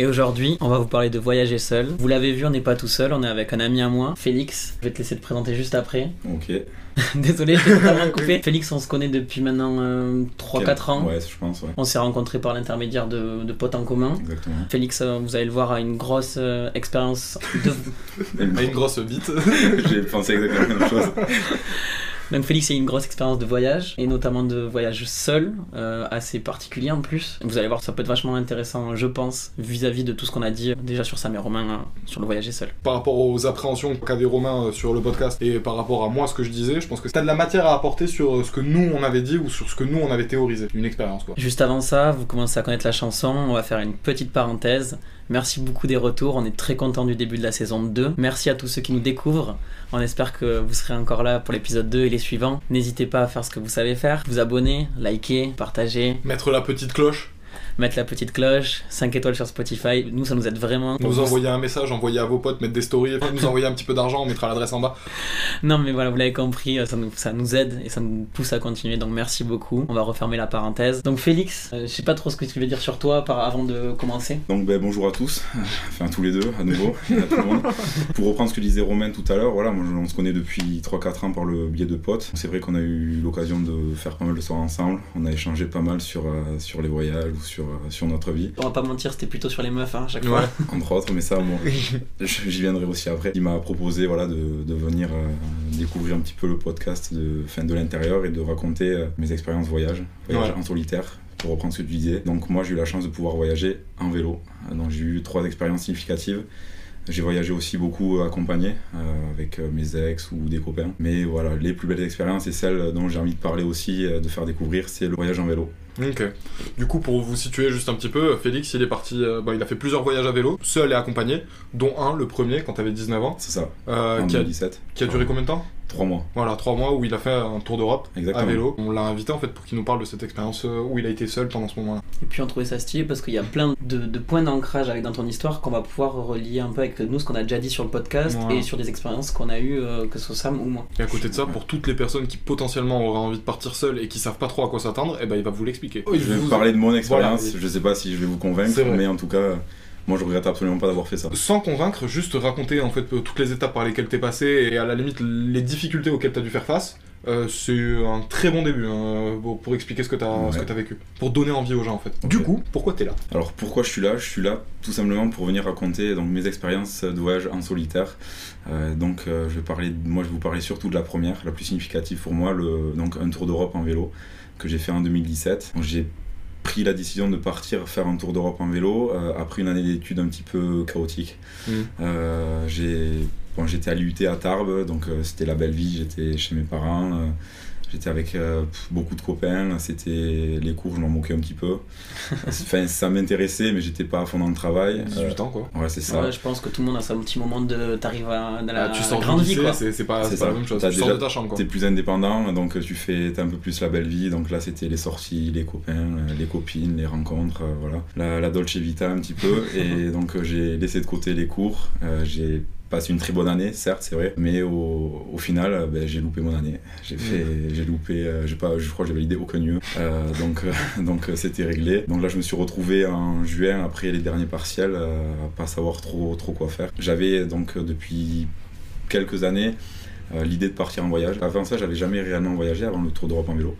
Et aujourd'hui, on va vous parler de voyager seul. Vous l'avez vu, on n'est pas tout seul, on est avec un ami à moi, Félix. Je vais te laisser te présenter juste après. Ok. Désolé, je t'ai totalement coupé. Félix, on se connaît depuis maintenant 3-4 ans. Ouais, je pense, ouais. On s'est rencontrés par l'intermédiaire de, de potes en commun. Exactement. Félix, euh, vous allez le voir, a une grosse euh, expérience de... Une grosse bite. J'ai pensé exactement la même chose. Donc Félix a une grosse expérience de voyage, et notamment de voyage seul, euh, assez particulier en plus. Vous allez voir, ça peut être vachement intéressant, je pense, vis-à-vis de tout ce qu'on a dit euh, déjà sur Sam et Romain, euh, sur le voyager seul. Par rapport aux appréhensions qu'avait Romain sur le podcast et par rapport à moi ce que je disais, je pense que t'as de la matière à apporter sur ce que nous on avait dit ou sur ce que nous on avait théorisé. Une expérience quoi. Juste avant ça, vous commencez à connaître la chanson, on va faire une petite parenthèse. Merci beaucoup des retours, on est très content du début de la saison 2. Merci à tous ceux qui nous découvrent. On espère que vous serez encore là pour l'épisode 2 et les suivants. N'hésitez pas à faire ce que vous savez faire, vous abonner, liker, partager, Mettre la petite cloche, mettre la petite cloche, 5 étoiles sur Spotify. Nous, ça nous aide vraiment. nous envoyer un message, envoyer à vos potes, mettre des stories, nous envoyer un petit peu d'argent, on mettra l'adresse en bas. Non, mais voilà, vous l'avez compris, ça nous, ça nous aide et ça nous pousse à continuer. Donc merci beaucoup. On va refermer la parenthèse. Donc Félix, euh, je sais pas trop ce que tu veux dire sur toi par, avant de commencer. Donc ben, bonjour à tous, enfin tous les deux à nouveau, à tout le monde. Pour reprendre ce que disait Romain tout à l'heure, voilà, moi, on se connaît depuis 3-4 ans par le biais de potes. C'est vrai qu'on a eu l'occasion de faire pas mal de soirées ensemble, on a échangé pas mal sur, euh, sur les voyages ou sur, euh, sur notre vie, On va pas mentir, c'était plutôt sur les meufs hein, à chaque fois. entre autres, mais ça, bon, j'y viendrai aussi après. Il m'a proposé voilà, de, de venir euh, découvrir un petit peu le podcast de, fin, de l'intérieur et de raconter euh, mes expériences voyage, voyage Ouais. en solitaire. Pour reprendre ce que tu disais. Donc, moi, j'ai eu la chance de pouvoir voyager en vélo. Euh, Donc, j'ai eu trois expériences significatives. J'ai voyagé aussi beaucoup accompagné euh, avec euh, mes ex ou des copains. Mais voilà, les plus belles expériences et celles dont j'ai envie de parler aussi, euh, de faire découvrir, c'est le voyage en vélo. Ok. Du coup, pour vous situer juste un petit peu, Félix, il est parti, euh, bah, il a fait plusieurs voyages à vélo, seul et accompagné, dont un, le premier, quand t'avais 19 ans, C'est ça, euh, en qui, a, 2017. qui a duré combien de temps? Trois mois. Voilà, trois mois où il a fait un tour d'Europe à vélo. On l'a invité en fait pour qu'il nous parle de cette expérience euh, où il a été seul pendant ce moment-là. Et puis on trouvait ça stylé parce qu'il y a plein de, de points d'ancrage avec dans ton histoire qu'on va pouvoir relier un peu avec nous, ce qu'on a déjà dit sur le podcast Voilà. et sur des expériences qu'on a eues, euh, que ce soit Sam ou moi. Et à côté de ça, pour toutes les personnes qui potentiellement auraient envie de partir seules et qui savent pas trop à quoi s'attendre, eh ben il va vous l'expliquer. Je vais vous parler de mon expérience, Voilà. je sais pas si je vais vous convaincre, mais en tout cas, moi je regrette absolument pas d'avoir fait ça. Sans convaincre, juste raconter en fait toutes les étapes par lesquelles t'es passé et à la limite les difficultés auxquelles t'as dû faire face. euh, c'est un très bon début hein, pour, expliquer ce que t'as ce Ouais. que t'as vécu, pour donner envie aux gens en fait. Du coup, pourquoi t'es là? Alors pourquoi je suis là? Je suis là tout simplement pour venir raconter donc, mes expériences de voyage en solitaire. Euh, donc euh, je vais parler, moi je vais vous parler surtout de la première, la plus significative pour moi, le, donc un tour d'Europe en vélo que j'ai fait en 2017. Donc, j'ai pris la décision de partir faire un tour d'Europe en vélo euh, après une année d'études un petit peu chaotique. Mhm. Euh, j'ai bon, j'étais à l'UT à Tarbes, donc euh, c'était la belle vie, j'étais chez mes parents. Euh, J'étais avec euh, beaucoup de copains, c'était les cours, je m'en moquais un petit peu. enfin, ça m'intéressait, mais j'étais pas à fond dans le travail. 18 ans quoi. Euh, ouais, c'est ça. Ouais, je pense que tout le monde a son petit moment de. T'arrives à dans la Ah, tu sens grande vie glisser, quoi. c'est pas, la même chose. Tu sors déjà- de ta chambre quoi. T'es plus indépendant, donc tu fais un peu plus la belle vie. Donc là, c'était les sorties, les copains, euh, les copines, les rencontres, euh, voilà. La, la Dolce Vita un petit peu. et donc euh, j'ai laissé de côté les cours. Euh, j'ai passé une très bonne année, certes, c'est vrai, mais au, au final, euh, ben, j'ai loupé mon année. J'ai fait, j'ai loupé, euh, j'ai pas, je crois que j'ai validé aucun lieu. Euh, donc, euh, donc c'était réglé. Donc là, je me suis retrouvé en juin après les derniers partiels, à pas savoir trop, trop quoi faire. J'avais donc depuis quelques années l'idée de partir en voyage. Avant ça, j'avais jamais réellement voyagé avant le Tour d'Europe en vélo.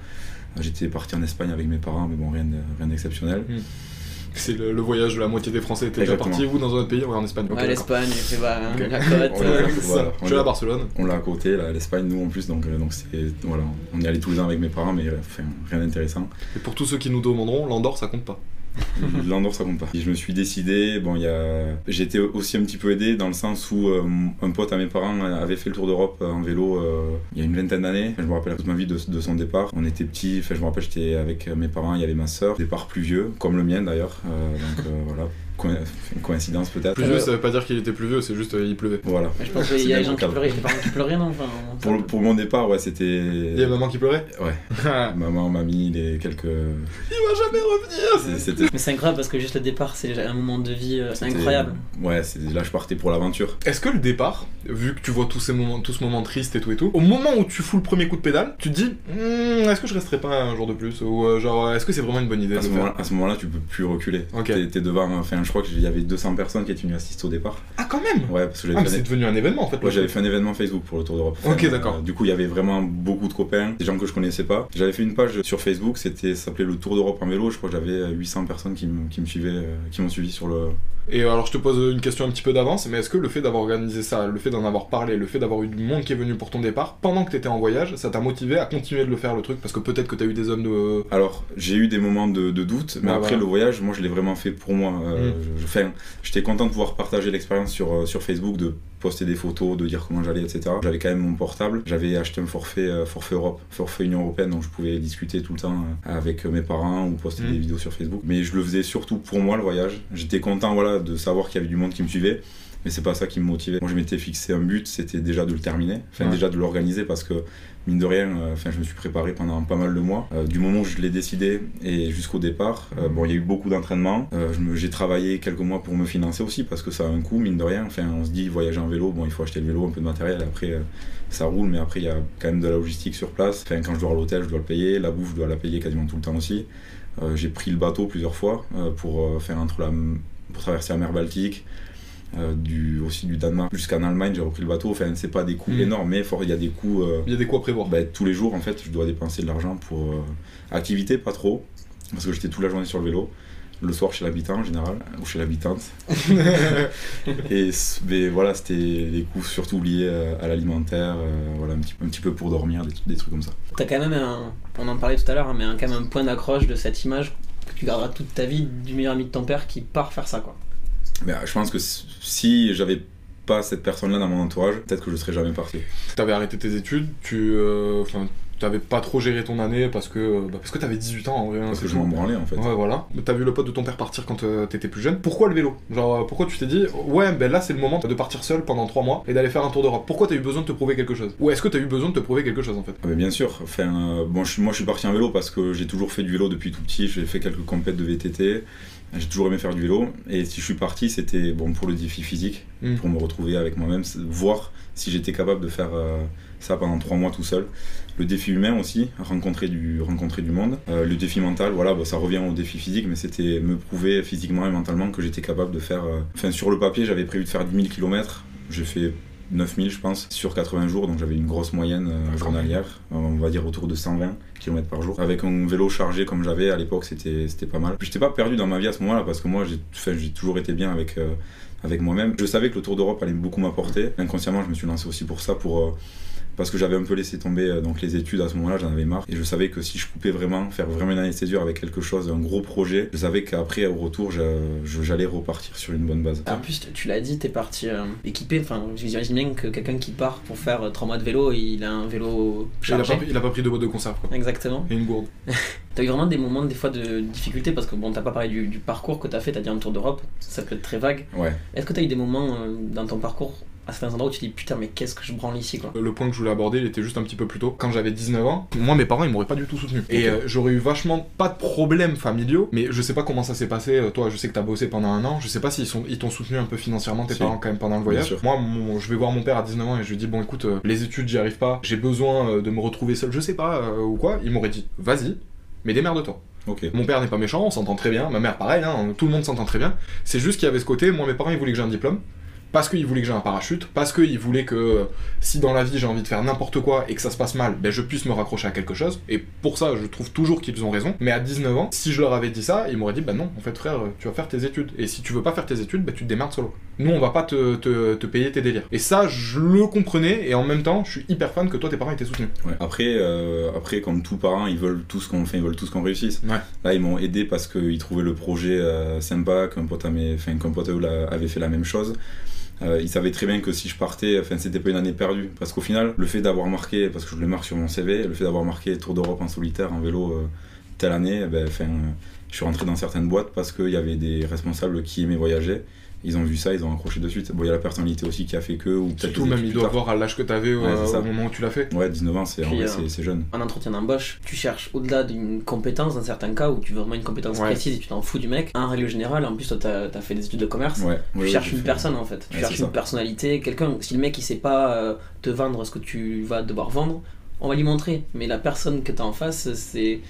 J'étais parti en Espagne avec mes parents, mais bon, rien rien d'exceptionnel. C'est le, le voyage de la moitié des Français. T'es déjà parti où dans un autre pays Ouais, en Espagne. Ouais, l'Espagne, bah, Ok. la côte. Euh, C'est. Voilà. Je suis à Barcelone. On l'a à côté, là, l'Espagne, nous en plus, donc euh, donc c'est voilà, on y allait tous les ans avec mes parents, mais euh, enfin, rien d'intéressant. Et pour tous ceux qui nous demanderont, l'Andorre ça compte pas. L'Andorre, ça compte pas. Je me suis décidé, bon, a... j'ai été aussi un petit peu aidé dans le sens où euh, un pote à mes parents avait fait le tour d'Europe euh, en vélo euh, il y a une vingtaine d'années. Je me rappelle toute ma vie de, son départ. On était petits, enfin, je me rappelle, j'étais avec mes parents, il y avait ma soeur. Départ pluvieux, comme le mien d'ailleurs. Donc voilà, Co- une coïncidence peut-être. Pluvieux, ça veut pas dire qu'il était pluvieux, c'est juste euh, il pleuvait. Voilà. Mais je pense C'est qu'il y a des gens qui pleuraient, des parents qui pleuraient, non enfin, Pour, le- pour mon départ, ouais, c'était. Il y a maman qui pleurait? Ouais, Il maman, mamie, les quelques. va jamais revenir c'est- Mais c'est incroyable parce que juste le départ, c'est un moment de vie euh, C'était- incroyable. Ouais, c'est- là je partais pour l'aventure. Est-ce que le départ, vu que tu vois tous ces moments, tout ce moment triste et tout et tout, au moment où tu fous le premier coup de pédale, tu te dis, Hmm, est-ce que je resterai pas un jour de plus? Ou euh, genre, est-ce que c'est vraiment une bonne idée À ce moment-là, moment-là, tu peux plus reculer. Ok. T'es t'es devant, enfin, je crois qu'il y avait 200 personnes qui étaient venues assister au départ. Ah, quand même Ouais, parce que Ah, j'avais mais fait, c'est devenu un événement en fait. ouais, j'avais fait un événement Facebook pour le Tour d'Europe. Ok, d'accord. du coup, il y avait vraiment beaucoup de copains, des gens que je connaissais pas. J'avais fait une page sur Facebook, c'était, ça s'appelait le Tour d'Europe en vélo. Je crois que j'avais 800 personnes qui me, qui me suivaient, euh, qui m'ont suivi sur le. Et alors, je te pose une question un petit peu d'avance, mais est-ce que le fait d'avoir organisé ça, le fait d'en avoir parlé, le fait d'avoir eu du monde qui est venu pour ton départ, pendant que t'étais en voyage, ça t'a motivé à continuer de le faire le truc? Parce que peut-être que t'as eu des hommes de. Alors, j'ai eu des moments de, de doute, mais Ouais, après voilà. le voyage, moi je l'ai vraiment fait pour moi. Euh, Mm. je- J'étais content de pouvoir partager l'expérience sur, euh, sur Facebook, de poster des photos, de dire comment j'allais, etc. J'avais quand même mon portable, j'avais acheté un forfait, euh, forfait Europe, forfait Union Européenne, donc je pouvais discuter tout le temps euh, avec mes parents ou poster Mm. des vidéos sur Facebook. Mais je le faisais surtout pour moi le voyage. J'étais content voilà, de savoir qu'il y avait du monde qui me suivait. Mais c'est pas ça qui me motivait. Moi, je m'étais fixé un but, c'était déjà de le terminer, enfin Ouais. déjà de l'organiser parce que mine de rien, euh, enfin, je me suis préparé pendant pas mal de mois. Euh, du moment où je l'ai décidé et jusqu'au départ, euh, bon, il y a eu beaucoup d'entraînement. Euh, j'ai travaillé quelques mois pour me financer aussi parce que ça a un coût, mine de rien. Enfin, on se dit voyager en vélo, bon, il faut acheter le vélo, un peu de matériel. Après, ça roule, mais après, il y a quand même de la logistique sur place. Enfin, quand je dois à l'hôtel, je dois le payer. La bouffe, je dois la payer quasiment tout le temps aussi. J'ai pris le bateau plusieurs fois pour faire entre la, pour traverser la mer Baltique. Euh, du, aussi du Danemark jusqu'en Allemagne, j'ai repris le bateau. Enfin, c'est pas des coûts Mm. énormes, mais fort, il y a des coûts. euh, Il y a des coups à prévoir. bah, tous les jours, en fait, je dois dépenser de l'argent pour euh, activité, pas trop, parce que j'étais toute la journée sur le vélo. Le soir chez l'habitant en général, ou chez l'habitante. et mais voilà, c'était des coûts surtout liés à l'alimentaire, euh, voilà, un petit, un petit peu pour dormir, des, des trucs comme ça. T'as quand même un, on en parlait tout à l'heure, hein, mais un, quand même un point d'accroche de cette image que tu garderas toute ta vie du meilleur ami de ton père qui part faire ça quoi. Mais euh, je pense que si j'avais pas cette personne-là dans mon entourage, peut-être que je serais jamais parti. T'avais arrêté tes études, tu. euh, Enfin, t'avais pas trop géré ton année parce que. euh, bah, parce que t'avais 18 ans en vrai. hein, Parce que je m'en branlais en fait. Ouais, voilà. Mais T'as vu le pote de ton père partir quand t'étais plus jeune? Pourquoi le vélo? Genre, pourquoi tu t'es dit, ouais, ben là c'est le moment de partir seul pendant 3 mois et d'aller faire un tour d'Europe Pourquoi t'as eu besoin de te prouver quelque chose? Ou est-ce que t'as eu besoin de te prouver quelque chose en fait? Ah, mais bien sûr. Enfin, euh, bon, je moi, je suis parti en vélo parce que j'ai toujours fait du vélo depuis tout petit. J'ai fait quelques compètes de VTT. J'ai toujours aimé faire du vélo. Et si je suis parti, c'était bon pour le défi physique, Mm. pour me retrouver avec moi-même, voir si j'étais capable de faire euh, ça pendant trois mois tout seul. Le défi humain aussi, rencontrer du, rencontrer du monde. Euh, le défi mental, voilà, bon, ça revient au défi physique, mais c'était me prouver physiquement et mentalement que j'étais capable de faire. euh, Enfin, sur le papier, j'avais prévu de faire 10 000 km. J'ai fait 9000 je pense sur 80 jours. Donc j'avais une grosse moyenne euh, journalière. Euh, on va dire autour de 120 km par jour. Avec un vélo chargé comme j'avais à l'époque c'était c'était pas mal. J'étais pas perdu dans ma vie à ce moment là parce que moi j'ai enfin, j'ai toujours été bien avec euh, avec moi-même. Je savais que le Tour d'Europe allait beaucoup m'apporter. Inconsciemment je me suis lancé aussi pour ça pour euh, parce que j'avais un peu laissé tomber euh, donc les études à ce moment-là, j'en avais marre et je savais que si je coupais vraiment, faire vraiment une année de césure avec quelque chose, un gros projet, je savais qu'après au retour, j'allais repartir sur une bonne base. En plus, tu l'as dit, t'es parti euh, équipé. Enfin, j'imagine bien que quelqu'un qui part pour faire euh, 3 mois de vélo, il a un vélo Il a, pas, il a pas pris de boîte de conserve, quoi. Exactement. Et une gourde. T'as eu vraiment des moments, des fois, de difficulté parce que bon, t'as pas parlé du, du parcours que t'as fait, t'as dit un tour d'Europe, ça peut être très vague. Ouais. Est-ce que t'as eu des moments euh, dans ton parcours à certains endroits où tu te dis putain, mais qu'est-ce que je branle ici quoi Le point que je voulais aborder, il était juste un petit peu plus tôt. Quand j'avais 19 ans, moi, mes parents, ils m'auraient pas du tout soutenu. Et euh, j'aurais eu vachement pas de problèmes familiaux, mais je sais pas comment ça s'est passé. Euh, Toi, je sais que t'as bossé pendant un an. Je sais pas s'ils sont, ils t'ont soutenu un peu financièrement, tes Si. parents, quand même, pendant le voyage. Moi, mon- je vais voir mon père à 19 ans et je lui dis, bon, écoute, euh, les études, j'y arrive pas. J'ai besoin de me retrouver seul, je sais pas, euh, ou quoi. Il m'aurait dit, vas-y, mais démerde-toi. Mon père n'est pas méchant, on s'entend très bien. Ma mère, pareil, hein, tout le monde s'entend très bien. C'est juste qu'il y avait ce côté, moi, mes parents, ils voulaient que j'ai un diplôme. Parce qu'ils voulaient que j'ai un parachute, parce qu'ils voulaient que si dans la vie j'ai envie de faire n'importe quoi et que ça se passe mal, ben je puisse me raccrocher à quelque chose. Et pour ça, je trouve toujours qu'ils ont raison. Mais à 19 ans, si je leur avais dit ça, ils m'auraient dit, bah non, en fait frère, tu vas faire tes études. Et si tu veux pas faire tes études, ben tu te démerdes solo. Nous, on va pas te, te, te payer tes délires. Et ça, je le comprenais, et en même temps, je suis hyper fan que toi, tes parents étaient soutenus. Ouais. Après, euh, après, comme tous parents, ils veulent tous qu'on enfin, ils veulent tous qu'on réussisse. Ouais. Là, ils m'ont aidé parce qu'ils trouvaient le projet euh, sympa, qu'un pote, à mes- pote à eux là, avait fait la même chose. Euh, ils savaient très bien que si je partais, enfin, c'était pas une année perdue. Parce qu'au final, le fait d'avoir marqué, parce que je le marque sur mon CV, le fait d'avoir marqué Tour d'Europe en solitaire, en vélo, euh, telle année, eh ben, enfin, euh, je suis rentré dans certaines boîtes parce qu'il y avait des responsables qui aimaient voyager. Ils ont vu ça, ils ont accroché de suite. Bon, il y a la personnalité aussi qui a fait que, ou Surtout, même, plus doivent tard. voir à l'âge que t'avais Ouais, euh, au moment où tu l'as fait. Ouais, 19 ans, c'est euh, jeune. En entretien d'embauche, tu cherches au-delà d'une compétence, dans certains cas où tu veux vraiment une compétence Ouais. précise et tu t'en fous du mec. En règle générale, en plus, toi, t'as as fait des études de commerce. Ouais, Tu cherches une fait- personne en fait, tu Ouais, cherches une ça. personnalité, quelqu'un. Si le mec il sait pas euh, te vendre ce que tu vas devoir vendre, on va lui montrer. Mais la personne que t'as en face, c'est.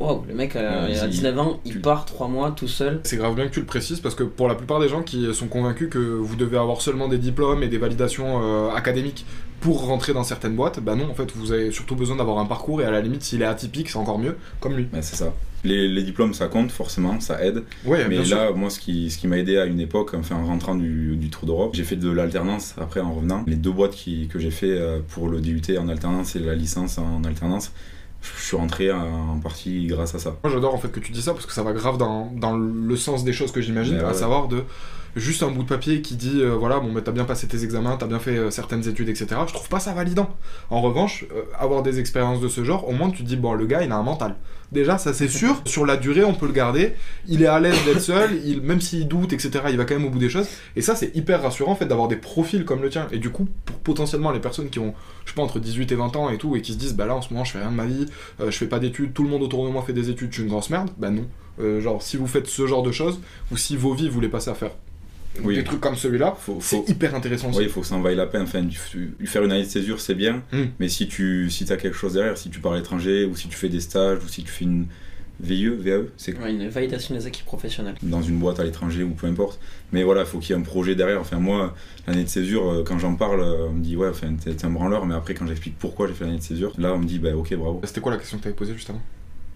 Waouh, le mec euh, Ouais, il a si- 19 ans, il tu- part 3 mois tout seul. C'est grave bien que tu le précises parce que pour la plupart des gens qui sont convaincus que vous devez avoir seulement des diplômes et des validations euh, académiques pour rentrer dans certaines boîtes, bah non, en fait, vous avez surtout besoin d'avoir un parcours et à la limite, s'il est atypique, c'est encore mieux, comme lui. Ouais, c'est ça. Les, les diplômes, ça compte forcément, ça aide. Ouais, Mais sûr. là, moi, ce qui, ce qui m'a aidé à une époque, enfin, en rentrant du, du Tour d'Europe, j'ai fait de l'alternance après en revenant. Les deux boîtes qui, que j'ai fait euh, pour le DUT en alternance et la licence en alternance, je suis rentré en partie grâce à ça. Moi j'adore en fait que tu dis ça parce que ça va grave dans, dans le sens des choses que j'imagine, à ouais. savoir de juste un bout de papier qui dit euh, voilà bon mais t'as bien passé tes examens, t'as bien fait euh, certaines études etc. Je trouve pas ça validant. En revanche, euh, avoir des expériences de ce genre, au moins tu te dis bon le gars il a un mental. Déjà ça c'est sûr, sur la durée on peut le garder, il est à l'aise d'être seul, il, même s'il doute etc. il va quand même au bout des choses et ça c'est hyper rassurant en fait d'avoir des profils comme le tien et du coup pour potentiellement les personnes qui ont je sais pas entre 18 et 20 ans et tout et qui se disent bah là en ce moment je fais rien de ma vie, euh, je fais pas d'études, tout le monde autour de moi fait des études, je suis une grosse merde, bah non. Euh, genre, si vous faites ce genre de choses, ou si vos vies vous les passez à faire Oui. des trucs comme celui-là, Faut, c'est faut, hyper intéressant aussi. oui, il faut que ça en vaille la peine. Enfin, faire une année de césure, c'est bien, Mm. mais si tu si as quelque chose derrière, si tu pars à l'étranger, ou si tu fais des stages, ou si tu fais une VIE, VAE, c'est Ouais, une validation des acquis professionnels. dans une boîte à l'étranger ou peu importe. Mais voilà, il faut qu'il y ait un projet derrière. Enfin, moi, l'année de césure, euh, quand j'en parle, euh, on me dit, ouais, enfin, t'es t'es un branleur, mais après, quand j'explique pourquoi j'ai fait l'année de césure, là, on me dit, bah, ok, bravo. C'était quoi la question que t'avais posée juste avant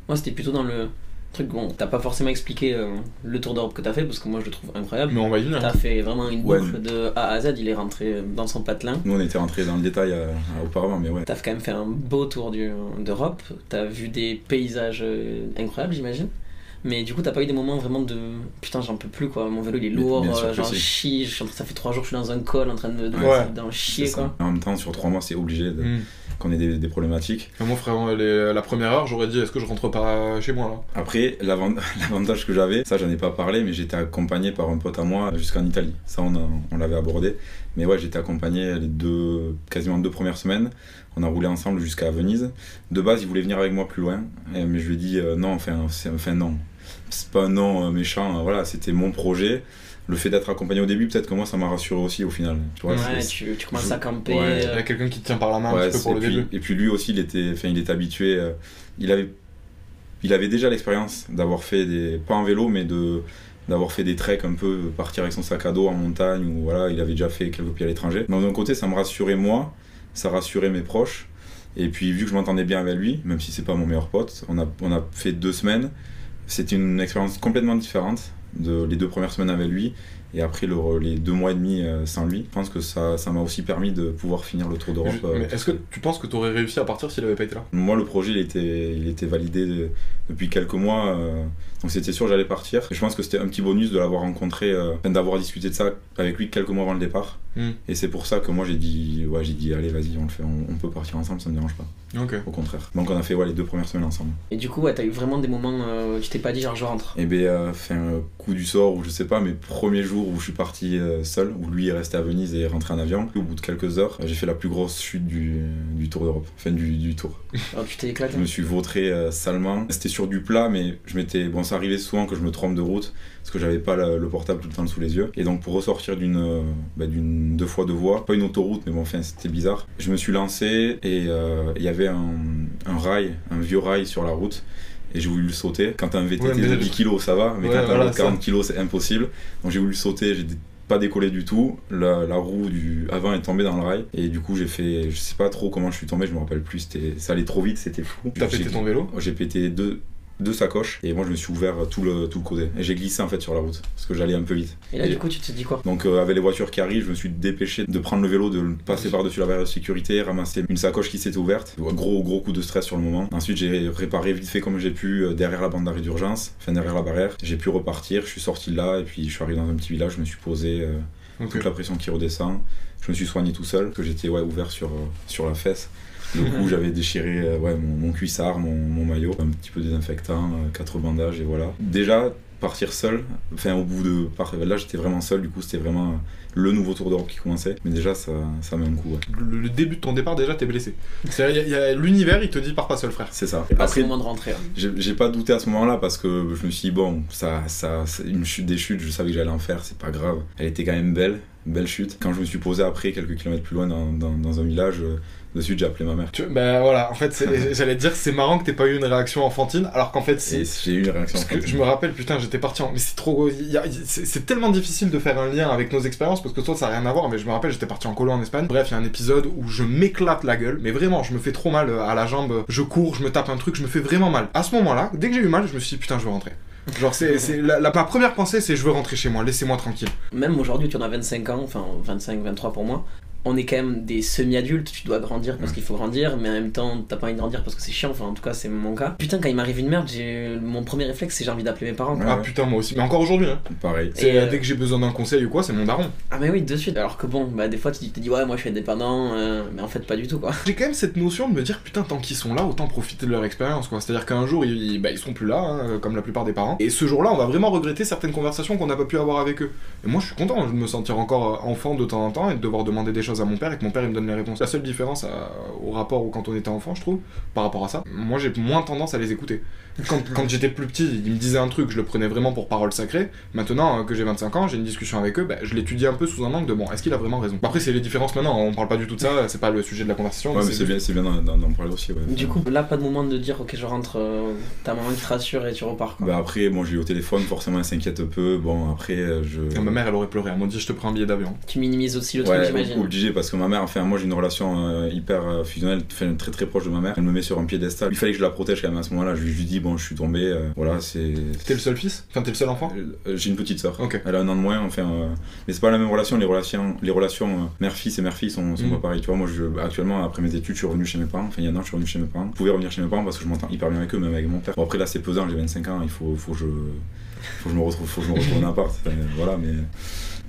Moi, c'était plutôt dans le truc. Bon, t'as pas forcément expliqué euh, le tour d'Europe que t'as fait parce que moi je le trouve incroyable. Mais on va y venir. T'as fait vraiment une Ouais. boucle de A à Z, il est rentré dans son patelin. Nous, on était rentré dans le détail euh, auparavant, mais ouais. T'as quand même fait un beau tour du- d'Europe, t'as vu des paysages euh, incroyables, j'imagine. Mais du coup, t'as pas eu des moments vraiment de putain, j'en peux plus quoi, mon vélo il est lourd, euh, j'en chie, ça fait trois jours que je suis dans un col en train de, de- Ouais. chier ça. quoi. En même temps, sur trois mois, c'est obligé de- Hmm. Qu'on ait des, des problématiques. Et Moi, frère, les- la première heure, j'aurais dit est-ce que je rentre pas chez moi là? Après, l'avant- l'avantage que j'avais, ça j'en ai pas parlé, mais j'étais accompagné par un pote à moi jusqu'en Italie. Ça on, a- on l'avait abordé. Mais ouais, j'étais accompagné les deux, quasiment deux premières semaines. On a roulé ensemble jusqu'à Venise. De base, il voulait venir avec moi plus loin, mais je lui ai dit euh, non, enfin, enfin non. C'est pas un non euh, méchant, euh, voilà, c'était mon projet. Le fait d'être accompagné au début, peut-être que moi ça m'a rassuré aussi au final. Tu vois, Ouais, tu, tu commences je- à camper. Ouais, Il y euh, a quelqu'un qui te tient par la main un petit peu pour le et puis, début. Et puis lui aussi, il était, enfin, il était habitué. euh, il avait, il avait déjà l'expérience d'avoir fait des, pas en vélo, mais de d'avoir fait des treks un peu, partir avec son sac à dos en montagne ou voilà, il avait déjà fait quelques pays à l'étranger. Donc d'un côté, ça me rassurait moi, ça rassurait mes proches. Et puis vu que je m'entendais bien avec lui, même si c'est pas mon meilleur pote, on a, on a fait deux semaines. C'était une expérience complètement différente de les deux premières semaines avec lui. Et après le, les deux mois et demi euh, sans lui, je pense que ça ça m'a aussi permis de pouvoir finir le Tour d'Europe. Euh, mais Est-ce que tu penses que tu aurais réussi à partir s'il avait pas été là? Moi, le projet, il était, il était validé de- depuis quelques mois. Euh, donc, c'était sûr, j'allais partir. Et je pense que c'était un petit bonus de l'avoir rencontré, euh, enfin, d'avoir discuté de ça avec lui quelques mois avant le départ. Hmm. Et c'est pour ça que moi, j'ai dit, ouais, j'ai dit, allez, vas-y, on le fait, on, on peut partir ensemble, ça me dérange pas. Ok. Au contraire. Donc, on a fait ouais, les deux premières semaines ensemble. Et du coup, ouais, t'as eu vraiment des moments euh, où tu t'es pas dit genre je rentre. Et bien, euh, fait un coup du sort, ou je sais pas, mes premiers jours où je suis parti euh, seul, où lui est resté à Venise et est rentré en avion. Au bout de quelques heures, j'ai fait la plus grosse chute du, du Tour d'Europe, enfin du, du Tour. Alors tu t'es éclaté. Je me suis vautré euh, salement. C'était sur du plat, mais je m'étais. Bon, ça arrivait souvent que je me trompe de route parce que j'avais pas le portable tout le temps sous les yeux. Et donc, pour ressortir d'une euh, bah, d'une deux fois deux voies, pas une autoroute, mais bon, enfin, c'était bizarre. Je me suis lancé et euh, il y avait un, un rail, un vieux rail sur la route. Et j'ai voulu le sauter. Quand t'as un VTT Ouais, de 10 kg, ça va, mais Ouais, quand t'as voilà, un autre ça. 40 kg, c'est impossible. Donc j'ai voulu le sauter, j'ai pas décollé du tout. La, la roue du avant est tombée dans le rail. Et du coup, j'ai fait. Je sais pas trop comment je suis tombé, je me rappelle plus. C'était, ça allait trop vite, c'était fou. T'as pété ton vélo? j'ai pété deux, deux sacoches et moi je me suis ouvert tout le, tout le côté. Et j'ai glissé en fait sur la route parce que j'allais un peu vite. Et là, Et- du coup, tu te dis quoi? Donc euh, avec les voitures qui arrivent, je me suis dépêché de prendre le vélo, de le passer par-dessus la barrière de sécurité, ramasser une sacoche qui s'était ouverte. Gros gros coup de stress sur le moment. Ensuite j'ai réparé vite fait comme j'ai pu euh, derrière la bande d'arrêt d'urgence, enfin derrière la barrière. J'ai pu repartir, je suis sorti de là et puis je suis arrivé dans un petit village, je me suis posé, euh, toute la pression qui redescend. Je me suis soigné tout seul, parce que j'étais ouais, ouvert sur, euh, sur la fesse. Du coup, j'avais déchiré euh, ouais, mon, mon cuissard, mon, mon maillot, un petit peu désinfectant, euh, quatre bandages et voilà. Déjà, partir seul, enfin au bout de... Là, j'étais vraiment seul, du coup, c'était vraiment euh, le nouveau Tour d'Europe qui commençait. Mais déjà, ça, ça met un coup, ouais. Le, le début de ton départ, déjà, t'es blessé. C'est-à-dire, il y a- il y a l'univers, il te dit pars pas seul, frère. C'est ça. Pas ce Après, moment de rentrer. hein. j'ai j'ai pas douté à ce moment-là parce que je me suis dit, bon, ça, ça, c'est une chute des chutes, je savais que j'allais en faire, c'est pas grave. Elle était quand même belle, belle chute. Quand je me suis posé après, quelques kilomètres plus loin, dans, dans- dans un village, de suite, j'ai appelé ma mère. Tu, bah voilà, en fait, j'allais te dire c'est marrant que t'aies pas eu une réaction enfantine, alors qu'en fait, si. J'ai eu une réaction. Parce que je me rappelle, putain, j'étais parti en. Mais c'est trop. a- C'est tellement difficile de faire un lien avec nos expériences parce que toi, ça n'a rien à voir. Mais je me rappelle, j'étais parti en colo en Espagne. Bref, il y a un épisode où je m'éclate la gueule. Mais vraiment, je me fais trop mal euh, à la jambe. Je cours, je me tape un truc, je me fais vraiment mal. À ce moment-là, dès que j'ai eu mal, je me suis dit, putain, je veux rentrer. Genre, c'est c'est- la, la- ma première pensée, c'est je veux rentrer chez moi, laissez-moi tranquille. Même aujourd'hui, tu en as 25 ans, enfin 25, 23 pour moi. On est quand même des semi-adultes, tu dois grandir parce qu'il faut grandir, mais en même temps, t'as pas envie de grandir parce que c'est chiant, enfin en tout cas, c'est mon cas. Putain, quand il m'arrive une merde, j'ai mon premier réflexe, c'est j'ai envie d'appeler mes parents. quoi. Ah putain, moi aussi. Mais encore aujourd'hui, hein. Pareil. C'est, Et, euh, Dès que j'ai besoin d'un conseil ou quoi, c'est mon daron. Ah, mais oui, de suite. Alors que bon, bah des fois, tu te dis, ouais, moi je suis indépendant, euh, mais en fait, pas du tout quoi. J'ai quand même cette notion de me dire putain tant qu'ils sont là autant profiter de leur expérience quoi. C'est-à-dire qu'un jour ils, bah, ils seront plus là hein, comme la plupart des parents et ce jour-là on va vraiment regretter certaines conversations qu'on n'a pas pu avoir avec eux. Et moi je suis content de me sentir encore euh, enfant de temps en temps et de devoir demander des choses à mon père et que mon père il me donne les réponses. La seule différence euh, au rapport où quand on était enfant je trouve par rapport à ça, moi j'ai moins tendance à les écouter. Quand, quand j'étais plus petit ils me disaient un truc je le prenais vraiment pour parole sacrée. Maintenant euh, que j'ai 25 ans j'ai une discussion avec eux bah, je l'étudie un peu sous un angle de bon est-ce qu'il a vraiment raison? Après c'est les différences maintenant on parle pas du tout de ça c'est pas le sujet de la conversation. Ouais, mais c'est bien, c'est bien d'en- parler aussi. Ouais. Du coup, là, pas de moment de dire, ok, je rentre, euh, ta maman qui te rassure et tu repars quoi. Bah après, bon, j'ai eu au téléphone, forcément, elle s'inquiète un peu. Bon, après, euh, je. Ah, ma mère, elle aurait pleuré. Elle m'a dit, je te prends un billet d'avion. Tu minimises aussi le truc, Ouais, j'imagine. obligé parce que ma mère, enfin moi j'ai une relation euh, hyper euh, fusionnelle, enfin, très très proche de ma mère. Elle me met sur un piédestal. Il fallait que je la protège quand même à ce moment-là. Je lui dis bon, je suis tombé, euh, voilà, c'est. T'es le seul fils? Enfin, t'es le seul enfant? Euh, J'ai une petite sœur. Ok. Elle a un an de moins, enfin, euh, mais c'est pas la même relation. Les relations, les relations euh, mère-fils et mère-fille sont, sont Mhm. pas pareilles. Tu vois, moi, je, actuellement, après mes études, je suis revenu chez mes parents. Enfin, il y a un an, je suis revenu chez mes parents. Je pouvais revenir chez mes parents parce que je m'entends hyper bien avec eux, même avec mon père. Bon, après là, c'est pesant. J'ai 25 ans. Il faut, faut que je, faut que je me retrouve, faut que je me retrouve en appart. Enfin, voilà, mais.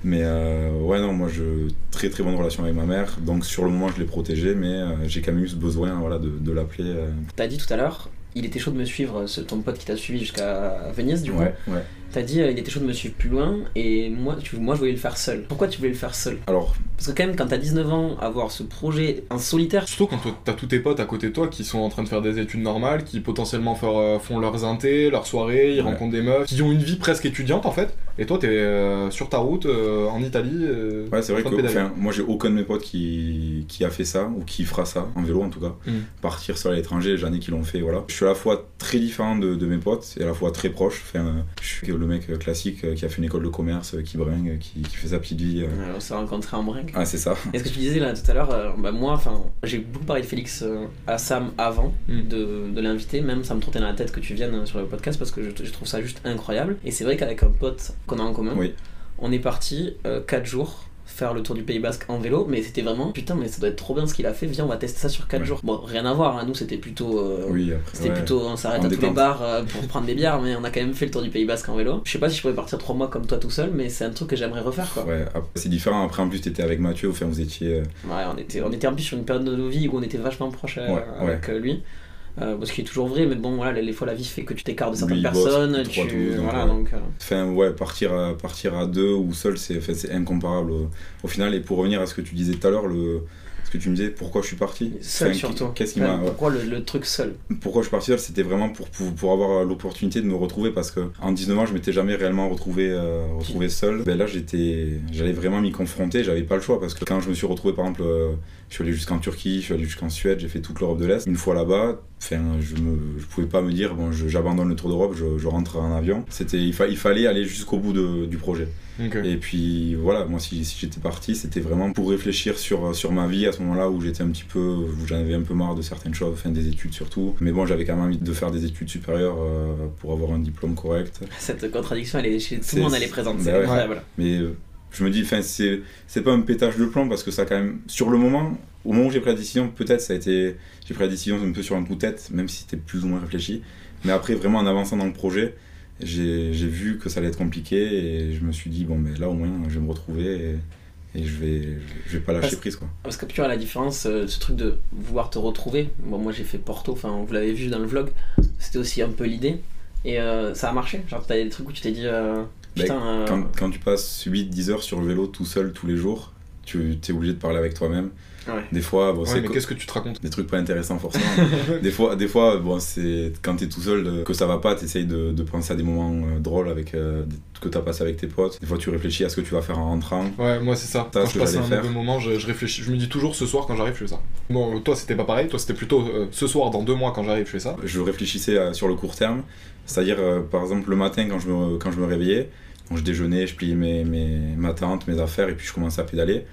Mais euh, ouais, non, moi, je très très bonne relation avec ma mère. Donc sur le moment, je l'ai protégée, mais euh, j'ai quand même eu ce besoin voilà, de, de l'appeler. euh. T'as dit tout à l'heure, il était chaud de me suivre, ce, ton pote qui t'a suivi jusqu'à Venise, du coup. Ouais, ouais. T'as dit, euh, il était chaud de me suivre plus loin, et moi, tu, moi, je voulais le faire seul. Pourquoi tu voulais le faire seul? Alors, Parce que quand même, quand t'as 19 ans, avoir ce projet en solitaire, Surtout quand t'as tous tes potes à côté de toi qui sont en train de faire des études normales, qui potentiellement faire, euh, font leurs intés, leurs soirées, ils Ouais. rencontrent des meufs, qui ont une vie presque étudiante en fait. Et toi, t'es euh, sur ta route euh, en Italie. euh, Ouais, c'est vrai que enfin, moi j'ai aucun de mes potes qui, qui a fait ça ou qui fera ça, en vélo en tout cas. Mm. Partir seul à l'étranger, j'en ai qui l'ont fait, voilà. Je suis à la fois très différent de, de mes potes et à la fois très proche. Enfin, je suis le mec classique qui a fait une école de commerce, qui bringue, qui, qui fait sa petite vie. on s'est rencontrés en brinque. Ah, c'est ça. Et ce que tu disais là tout à l'heure, euh, bah, moi, enfin, j'ai beaucoup parlé de Félix euh, à Sam avant Mm. de, de l'inviter, même ça me trottait dans la tête que tu viennes sur le podcast parce que je, je trouve ça juste incroyable. Et c'est vrai qu'avec un pote qu'on a en commun, Oui. On est parti 4 jours faire le tour du Pays Basque en vélo, mais c'était vraiment putain, mais ça doit être trop bien ce qu'il a fait. Viens, on va tester ça sur 4 Ouais. jours. Bon, rien à voir, hein, nous c'était plutôt. euh, Oui, après, C'était ouais. plutôt, on s'arrête à tous les bars euh, pour prendre des bières, mais on a quand même fait le tour du Pays Basque en vélo. Je sais pas si je pourrais partir 3 mois comme toi tout seul, mais c'est un truc que j'aimerais refaire quoi. Ouais, après, c'est différent. Après, en plus, t'étais avec Mathieu, enfin, vous étiez. euh, Ouais, on était, on était en plus sur une période de nos vies où on était vachement proches euh, Ouais, avec euh, lui. Euh, ce qui est toujours vrai, mais bon, voilà, les, fois la vie fait que tu t'écartes de certaines personnes. tu, voilà, ouais. donc. euh, Enfin, ouais, partir à, partir à deux ou seul, c'est enfin, incomparable au, au final. Et pour revenir à ce que tu disais tout à l'heure, le, ce que tu me disais, pourquoi je suis parti seul Enfin, surtout. Qu'est-ce qui Enfin, m'a. Pourquoi le, le truc seul Pourquoi je suis parti seul C'était vraiment pour, pour, pour avoir l'opportunité de me retrouver parce que en 19 ans, je m'étais jamais réellement retrouvé, euh, retrouvé seul. Ben là, j'étais, j'allais vraiment m'y confronter, j'avais pas le choix parce que quand je me suis retrouvé, par exemple, euh, je suis allé jusqu'en Turquie, je suis allé jusqu'en Suède, j'ai fait toute l'Europe de l'Est. Une fois là-bas, enfin, je, je pouvais pas me dire, bon, j'abandonne le Tour d'Europe, je, je rentre en avion. C'était, il, fa- il fallait aller jusqu'au bout de- du projet. Et puis voilà, moi si, si j'étais parti, c'était vraiment pour réfléchir sur, sur ma vie à ce moment-là où j'étais un petit peu, où j'en avais un peu marre de certaines choses, enfin des études surtout. Mais bon, j'avais quand même envie de faire des études supérieures euh, pour avoir un diplôme correct. Cette contradiction, elle est chez tout le monde, elle est présente. bah ouais. Mais euh, je me dis, enfin c'est c'est pas un pétage de plomb parce que ça quand même, sur le moment, au moment où j'ai pris la décision, peut-être ça a été, j'ai pris la décision un peu sur un coup de tête, même si c'était plus ou moins réfléchi. Mais après, vraiment en avançant dans le projet, j'ai vu que ça allait être compliqué et je me suis dit, bon, mais là au moins, je vais me retrouver et, et je, vais, je vais pas lâcher Parce- prise. Quoi. Parce que tu vois la différence, euh, ce truc de vouloir te retrouver. Bon, moi j'ai fait Porto, enfin vous l'avez vu dans le vlog, c'était aussi un peu l'idée. Et euh, ça a marché. Genre t'as des trucs où tu t'es dit, euh, putain, euh, Quand, quand tu passes 8-10 heures sur le vélo tout seul tous les jours, tu es obligé de parler avec toi-même. Ouais. Des fois, bon, Ouais, c'est mais qu'est-ce que tu te racontes des trucs pas intéressants forcément. des fois, des fois bon, c'est quand t'es tout seul euh, que ça va pas, t'essayes de, de penser à des moments euh, drôles avec euh, que t'as passé avec tes potes. Des fois, tu réfléchis à ce que tu vas faire en rentrant. Ouais, moi c'est ça. Ça, quand ce je passe un faire. mauvais moment, je, je réfléchis. Je me dis toujours ce soir quand j'arrive, je fais ça. Bon, toi c'était pas pareil. Toi c'était plutôt euh, ce soir, dans deux mois quand j'arrive, je fais ça. Je réfléchissais à- sur le court terme, c'est-à-dire euh, par exemple le matin quand je me, quand je me réveillais, donc je déjeunais, je pliais mes, mes, ma tente, mes affaires et puis je commençais à pédaler.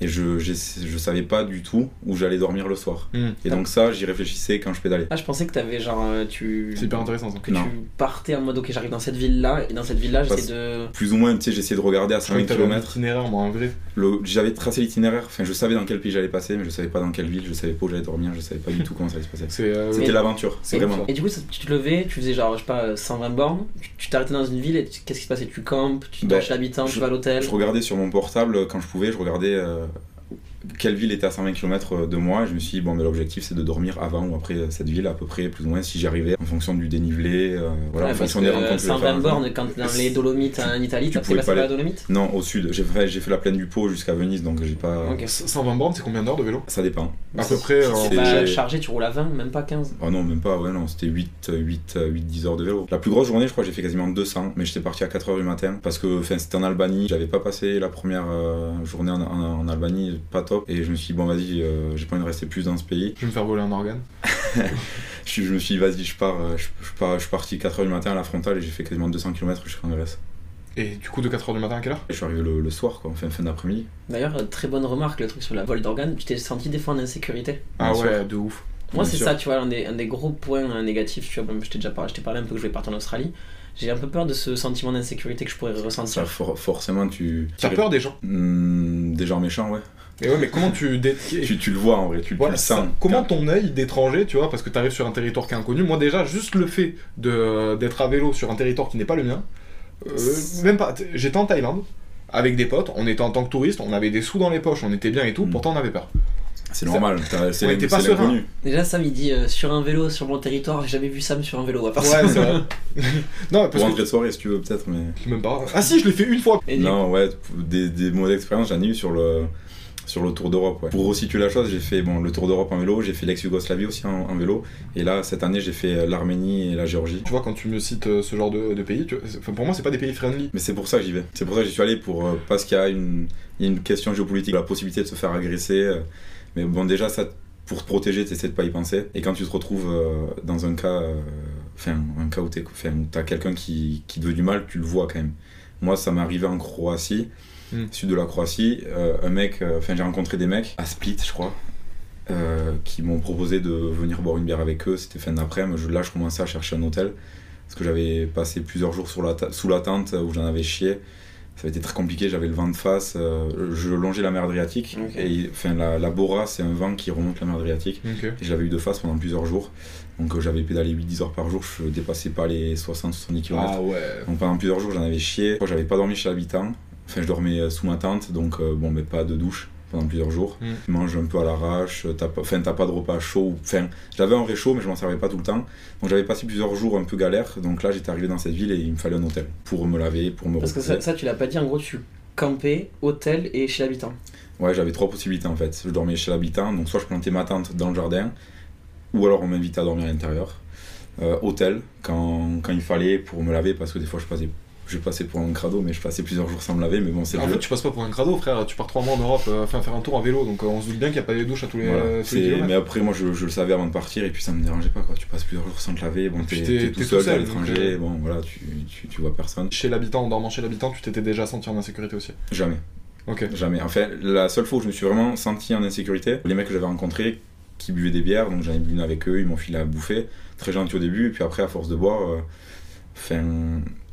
Et je, je savais pas du tout où j'allais dormir le soir. Hmm. Et donc ça, j'y réfléchissais quand je pédalais. Ah, je pensais que t'avais genre, euh, tu. C'est hyper intéressant ça. Que Non. tu partais en mode, ok, j'arrive dans cette ville-là, et dans cette ville-là, j'essaie de. Plus ou moins, tu sais, j'essayais de regarder à Je croyais 5000 que t'avais un km. itinéraire, moi en vrai. Le- J'avais tracé l'itinéraire, enfin je savais dans quel pays j'allais passer, mais je savais pas dans quelle ville, je savais pas où j'allais dormir, je savais pas du tout comment ça allait se passer. Euh, C'était l'aventure, c'est vraiment. et du coup, ça- tu te levais, tu faisais genre, je sais pas, 120 bornes, tu- t'arrêtais dans une ville et tu- qu'est-ce qui se passait? Tu campes, tu Ben, chez l'habitant, tu vas à l'hôtel? Je regardais sur mon portable euh, quand je pouvais, je regardais euh, uh, quelle ville était à 120 km de moi, et je me suis dit, bon, mais l'objectif c'est de dormir avant ou après cette ville, à peu près, plus ou moins, si j'y arrivais, en fonction du dénivelé, euh, voilà, Ouais, en fonction des rencontres que je vais 120 faire. bornes, quand dans les Dolomites en Italie, tu t'as fait pouvais passer pas par la Dolomite Non, au sud, j'ai fait, j'ai fait la plaine du Pô jusqu'à Venise, donc j'ai pas. Ok. 120 bornes, c'est combien d'heures de vélo? Ça dépend. À peu près. C'est- Bah, chargé, tu roules à 20, même pas 15. Oh non, même pas, ouais, non, c'était 8, 8, 8, 10 heures de vélo. La plus grosse journée, je crois, j'ai fait quasiment 200, mais j'étais parti à 4 heures du matin parce que enfin, c'était en Albanie. J'avais pas passé la première euh, journée en, en- en Albanie, pas top, et je me suis dit, bon, vas-y, euh, j'ai pas envie de rester plus dans ce pays. Je vais me faire voler un organe. Je, me suis dit, vas-y, je pars, euh, je, je pars, je suis parti 4 heures du matin à la frontale et j'ai fait quasiment 200 km jusqu'en Grèce. Et du coup, de 4h du matin à quelle heure? Et je suis arrivé le, le soir, quoi, enfin, fin d'après-midi. D'ailleurs, très bonne remarque, le truc sur la vol d'organes. Tu t'es senti des fois en insécurité? Ah ouais, de ouf. Moi, c'est ça, tu vois, un des, un des gros points euh, négatifs. Tu vois, même, je t'ai déjà parlé, je t'ai parlé un peu que je vais partir en Australie. J'ai un peu peur de ce sentiment d'insécurité que je pourrais Ça, ressentir. for- forcément, tu. T'as peur des gens? Hmm, des gens méchants, ouais. Mais ouais, mais comment tu. Tu, tu le vois en vrai, tu, tu Voilà, le ça. sens. Comment ton œil d'étranger, tu vois, parce que tu arrives sur un territoire qui est inconnu, moi déjà, juste le fait de- d'être à vélo sur un territoire qui n'est pas le mien, euh, même pas, j'étais en Thaïlande, avec des potes, on était en tant que touriste, on avait des sous dans les poches, on était bien et tout, Mm. pourtant on avait peur. C'est normal, t'as- c'est On l'in- était pas serein. l'inconnu. Déjà, Sam, il dit euh, sur un vélo, sur mon territoire, j'ai jamais vu Sam sur un vélo à part Ouais, ça. c'est vrai. non, Pour parce rentrer que. de soirée si tu veux peut-être, mais... Même pas. Ah si, je l'ai fait une fois Et Non, ouais, des, des mauvaises expériences, j'en ai eu sur le, sur le Tour d'Europe. ouais. Pour resituer la chose, j'ai fait bon, le Tour d'Europe en vélo, j'ai fait l'ex-Yougoslavie aussi en, en vélo, et là, cette année, j'ai fait euh, l'Arménie et la Géorgie. Tu vois, quand tu me cites euh, ce genre de, de pays, tu enfin, pour moi, c'est pas des pays friendly. Mais c'est pour ça que j'y vais. C'est pour ça que j'y suis allé, pour, euh, parce qu'il y, a une- il y a une question géopolitique, la possibilité de se faire agresser. euh, mais bon, déjà, ça, pour te protéger, tu essaies de pas y penser. Et quand tu te retrouves dans un cas, enfin, un cas où tu as quelqu'un qui, qui te veut du mal, tu le vois quand même. Moi, ça m'est arrivé en Croatie, Mm. sud de la Croatie. euh, un mec, euh, enfin, j'ai rencontré des mecs à Split, je crois. euh, qui m'ont proposé de venir boire une bière avec eux, c'était fin d'après-midi. Je- Là, je commençais à chercher un hôtel parce que j'avais passé plusieurs jours sur la ta- sous la tente où j'en avais chié. ça avait été très compliqué, j'avais le vent de face, euh, je longeais la mer Adriatique, et enfin, la, la Bora, c'est un vent qui remonte la mer Adriatique, Ok. et j'avais eu de face pendant plusieurs jours. Donc euh, j'avais pédalé 8-10 heures par jour, je dépassais pas les 60-70 km. Ah ouais. Donc pendant plusieurs jours, j'en avais chié. J'avais pas dormi chez l'habitant. Enfin, je dormais euh, sous ma tente, donc euh, bon, mais pas de douche pendant plusieurs jours. Mm. Tu manges un peu à l'arrache, t'as pas, enfin, t'as pas de repas chaud. Enfin, j'avais un réchaud, mais je m'en servais pas tout le temps. Donc j'avais passé plusieurs jours un peu galère. Donc là, j'étais arrivé dans cette ville et il me fallait un hôtel pour me laver, pour me Parce que ça, ça, tu l'as pas dit, en gros, tu campais, hôtel et chez l'habitant. Ouais, j'avais trois possibilités en fait. Je dormais chez l'habitant, donc soit je plantais ma tente dans le jardin, ou alors on m'invitait à dormir à l'intérieur. Euh, hôtel, quand, quand il fallait pour me laver, parce que des fois je passais, je passais pour un crado, mais je passais plusieurs jours sans me laver, mais bon, c'est En fait, tu passes pas pour un crado, frère. Tu pars trois mois en Europe, euh, enfin, faire un tour à vélo. Donc, euh, on se doute bien qu'il n'y a pas des douches à tous les, Voilà. euh, tous les mais après, moi je, je le savais avant de partir, et puis ça me dérangeait pas quoi. Tu passes plusieurs jours sans te laver, bon, t'es tout tout seul, à l'étranger, euh, bon voilà, tu, tu, tu vois personne. Chez l'habitant, en dormant chez l'habitant, tu t'étais déjà senti en insécurité aussi? Jamais. Ok. Jamais. En fait, la seule fois où je me suis vraiment senti en insécurité, les mecs que j'avais rencontrés qui buvaient des bières, donc j'en ai bu une avec eux, ils m'ont filé à bouffer. Très gentil au début, et puis après, à force de boire, enfin,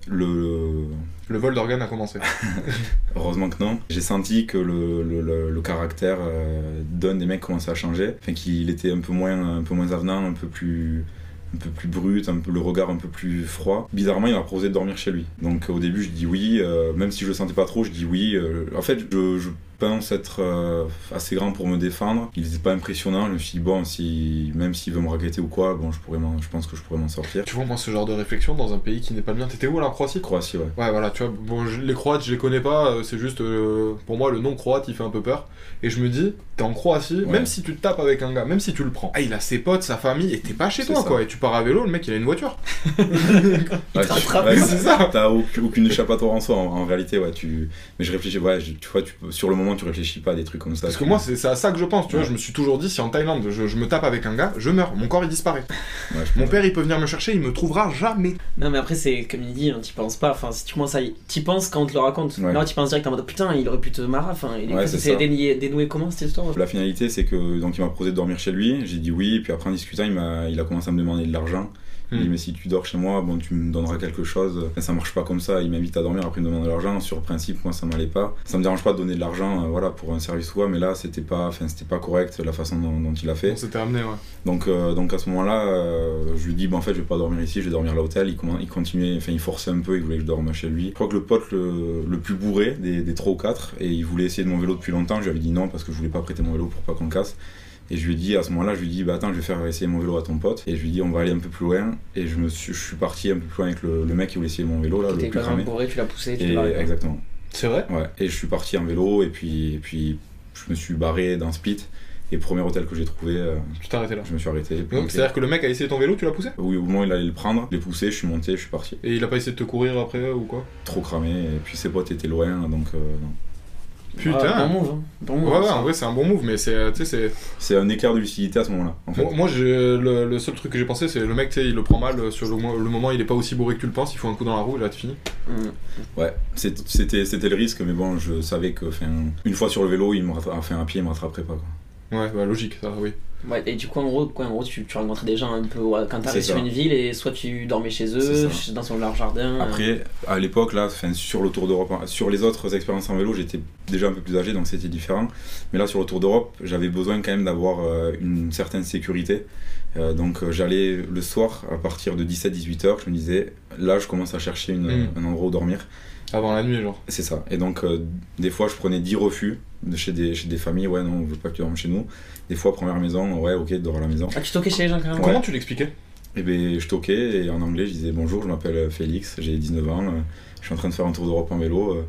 le. Le vol d'organes a commencé. Heureusement que non. J'ai senti que le, le, le- caractère euh, d'un des mecs commençait à changer. Enfin, qu'il était un peu moins, un peu moins avenant, un peu plus un peu plus brut, un peu, le regard un peu plus froid. Bizarrement, il m'a proposé de dormir chez lui. Donc au début, je dis oui, euh, même si je le sentais pas trop, je dis oui. euh, en fait, je, je pense être euh, assez grand pour me défendre. Il n'était pas impressionnant. Je me suis dit bon, si même s'il veut me raqueter ou quoi, bon, je pourrais, m'en- je pense que je pourrais m'en sortir. tu vois, moi, ce genre de réflexion dans un pays qui n'est pas le mien. T'étais où, là, en Croatie? Croatie, ouais. Ouais, voilà, tu vois, bon, je- les Croates, je les connais pas, euh, c'est juste, euh, pour moi, le nom croate, il fait un peu peur. Et je me dis, t'es en Croatie, Ouais. même si tu te tapes avec un gars, même si tu le prends, ah, il a ses potes, sa famille, et t'es pas chez toi, ça. quoi. Et tu pars à vélo, le mec, il a une voiture. Ouais, C'est ça. T'as aucune, échappatoire en soi, en, en réalité, ouais. Tu... Mais je réfléchis, ouais, je- tu vois, tu, sur le moment, tu réfléchis pas à des trucs comme ça. Parce que moi, c'est à ça que je pense, tu vois. Je me suis toujours dit, si en Thaïlande, je, je me tape avec un gars, je meurs. Mon corps, il disparaît. Ouais, Mon père, il peut venir me chercher, il me trouvera jamais. Non, mais après, c'est comme il dit, hein, t'y penses pas. Enfin, si tu commences à y. T'y penses quand on te le raconte. Ouais. Là, tu penses direct en mode putain, il aurait pu te marrer. Enfin, il est c'est dénoué, dénoué comment cette histoire La finalité, c'est que donc il m'a proposé de dormir chez lui. J'ai dit oui, puis après en discutant, il a, il a commencé à me demander de l'argent. Il m'a dit Hmm. mais si tu dors chez moi, bon tu me donneras quelque chose. Enfin, ça marche pas comme ça. Il m'invite à dormir après il me demande de l'argent. Sur le principe, moi ça m'allait pas. Ça me dérange pas de donner de l'argent, euh, voilà, pour un service ou quoi, mais là c'était pas, enfin c'était pas correct la façon dont, dont il a fait. On s'était amené, ouais. Donc, euh, donc à ce moment-là, euh, je lui dis, bah, en fait, je vais pas dormir ici, je vais dormir à l'hôtel. Il, il continuait, enfin, il forçait un peu, il voulait que je dorme chez lui. Je crois que le pote le, le plus bourré des, des 3 ou 4, et il voulait essayer de mon vélo depuis longtemps. Je lui avais dit non parce que je voulais pas prêter mon vélo pour pas qu'on le casse. Et je lui ai dit, à ce moment-là, je lui ai dit, bah attends, je vais faire essayer mon vélo à ton pote. Et je lui ai dit, on va aller un peu plus loin. Et je, me suis, je suis parti un peu plus loin avec le, le mec qui voulait essayer mon vélo, là, le plus cramé. bourré, tu l'as poussé, tu Et, l'as exactement. C'est vrai? Ouais. Et je suis parti en vélo, et puis, et puis je me suis barré d'un split. Et premier hôtel que j'ai trouvé, euh, Tu t'es arrêté là. je me suis arrêté. Donc, c'est-à-dire que le mec a essayé ton vélo, tu l'as poussé? Oui, au moment où il allait le prendre, je l'ai poussé, je suis monté, je suis parti. Et il a pas essayé de te courir après ou quoi? Trop cramé, et puis ses potes étaient loin, donc euh, non. Putain Ah, bon move, hein. Bon move, Ouais, ouais, en vrai, c'est un bon move, mais c'est. Tu sais, c'est. C'est un écart de lucidité à ce moment-là, en fait. Moi, le, le seul truc que j'ai pensé, c'est le mec, tu sais, il le prend mal euh, sur le, mo- le moment, il est pas aussi bourré que tu le penses, il faut un coup dans la roue, et là, tu finis. Mm. Ouais, c'était c'était le risque, mais bon, je savais que, une fois sur le vélo, il me rattra- enfin, un pied, il me rattraperait pas, quoi. Ouais, bah, logique, ça, oui. Ouais, et du coup, en gros, quoi, en gros tu, tu rencontrais des gens un peu ouais, quand t'arrives sur une ville et soit tu dormais chez eux, dans son leur jardin. euh, Après, à l'époque, là, sur le Tour d'Europe, hein, sur les autres expériences en vélo, j'étais déjà un peu plus âgé, donc c'était différent. Mais là, sur le Tour d'Europe, j'avais besoin quand même d'avoir euh, une certaine sécurité. Euh, donc, j'allais le soir, à partir de 17-18 heures, je me disais, là, je commence à chercher une- Mm. un endroit où dormir. Avant la nuit, genre. C'est ça. Et donc, des fois, je prenais 10 refus de chez des, chez des familles. Ouais, non, on veut pas que tu dormes chez nous. Des fois, première maison, ouais, ok, dors à la maison. Ah, tu toquais chez les gens quand même Ouais. Comment tu l'expliquais Et ben, je toquais et en anglais, je disais bonjour, je m'appelle Félix, j'ai 19 ans, euh, je suis en train de faire un tour d'Europe en vélo. euh,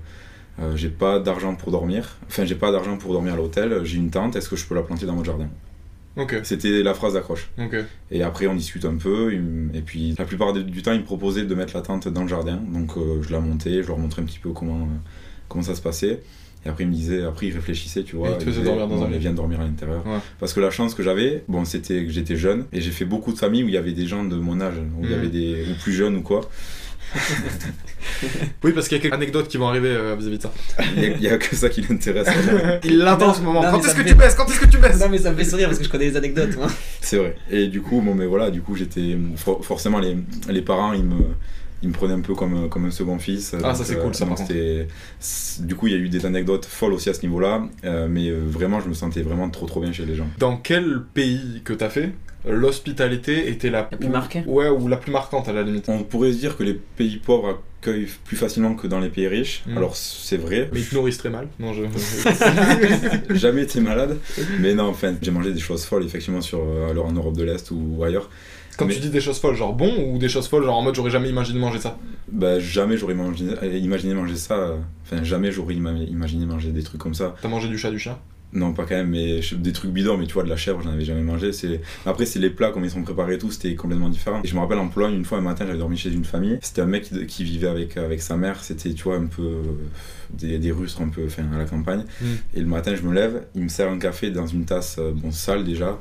euh, j'ai pas d'argent pour dormir. Enfin, j'ai pas d'argent pour dormir à l'hôtel. J'ai une tente, est-ce que je peux la planter dans votre jardin? Ok, C'était la phrase d'accroche. ok. Et après, on discute un peu. Et puis, la plupart du du temps, il me proposait de mettre la tente dans le jardin. Donc, euh, je la montais, je leur montrais un petit peu comment, euh, comment ça se passait. Et après, il me disait, après, il réfléchissait, tu vois. Et il te faisait dormir dans un lit. viens dormir à l'intérieur. Ouais. Parce que la chance que j'avais, bon, c'était que j'étais jeune. Et j'ai fait beaucoup de familles où il y avait des gens de mon âge, où il y Mhm. avait des. ou plus jeunes ou quoi. Oui, parce qu'il y a quelques anecdotes qui vont arriver euh, vis-à-vis de ça. Il y a- il y a, que ça qui l'intéresse. Il l'attend en ce moment. non, Quand est-ce que me tu baisses? Quand est-ce que tu baisses? Non, mais ça me fait sourire parce que je connais les anecdotes. C'est vrai. Et du coup, bon, mais voilà, du coup, j'étais. for- forcément, les, les parents, ils me. Il me prenait un peu comme, comme un second fils. Ah, ça, c'est cool, ça, donc par Du coup, il y a eu des anecdotes folles aussi à ce niveau-là, euh, mais euh, vraiment, je me sentais vraiment trop trop bien chez les gens. Dans quel pays que t'as fait, l'hospitalité était la, La plus marquée Ouais, ou la plus marquante à la limite. On pourrait se dire que les pays pauvres accueillent plus facilement que dans les pays riches. Mm. Alors, c'est vrai. Mais ils te nourrissent très mal. Non, je. Jamais été malade, mais non, enfin, j'ai mangé des choses folles effectivement sur, euh, alors en Europe de l'Est ou ailleurs. Quand Mais- tu dis des choses folles, genre bon, ou des choses folles, genre en mode j'aurais jamais imaginé manger ça. Bah, jamais j'aurais euh, imaginé manger ça. euh, Enfin, jamais j'aurais ima- imaginé manger des trucs comme ça. T'as mangé du chat, du chien? Non, pas quand même, mais des trucs bidons, mais tu vois, de la chèvre, j'en avais jamais mangé. C'est... Après, c'est les plats, comme ils sont préparés et tout, c'était complètement différent. Et je me rappelle en Pologne, une fois, un matin, j'avais dormi chez une famille. C'était un mec qui, qui vivait avec, avec sa mère. C'était, tu vois, un peu. euh, des, des Russes, un peu, enfin, à la campagne. Mm. Et le matin, je me lève, il me sert un café dans une tasse, euh, bon, sale déjà.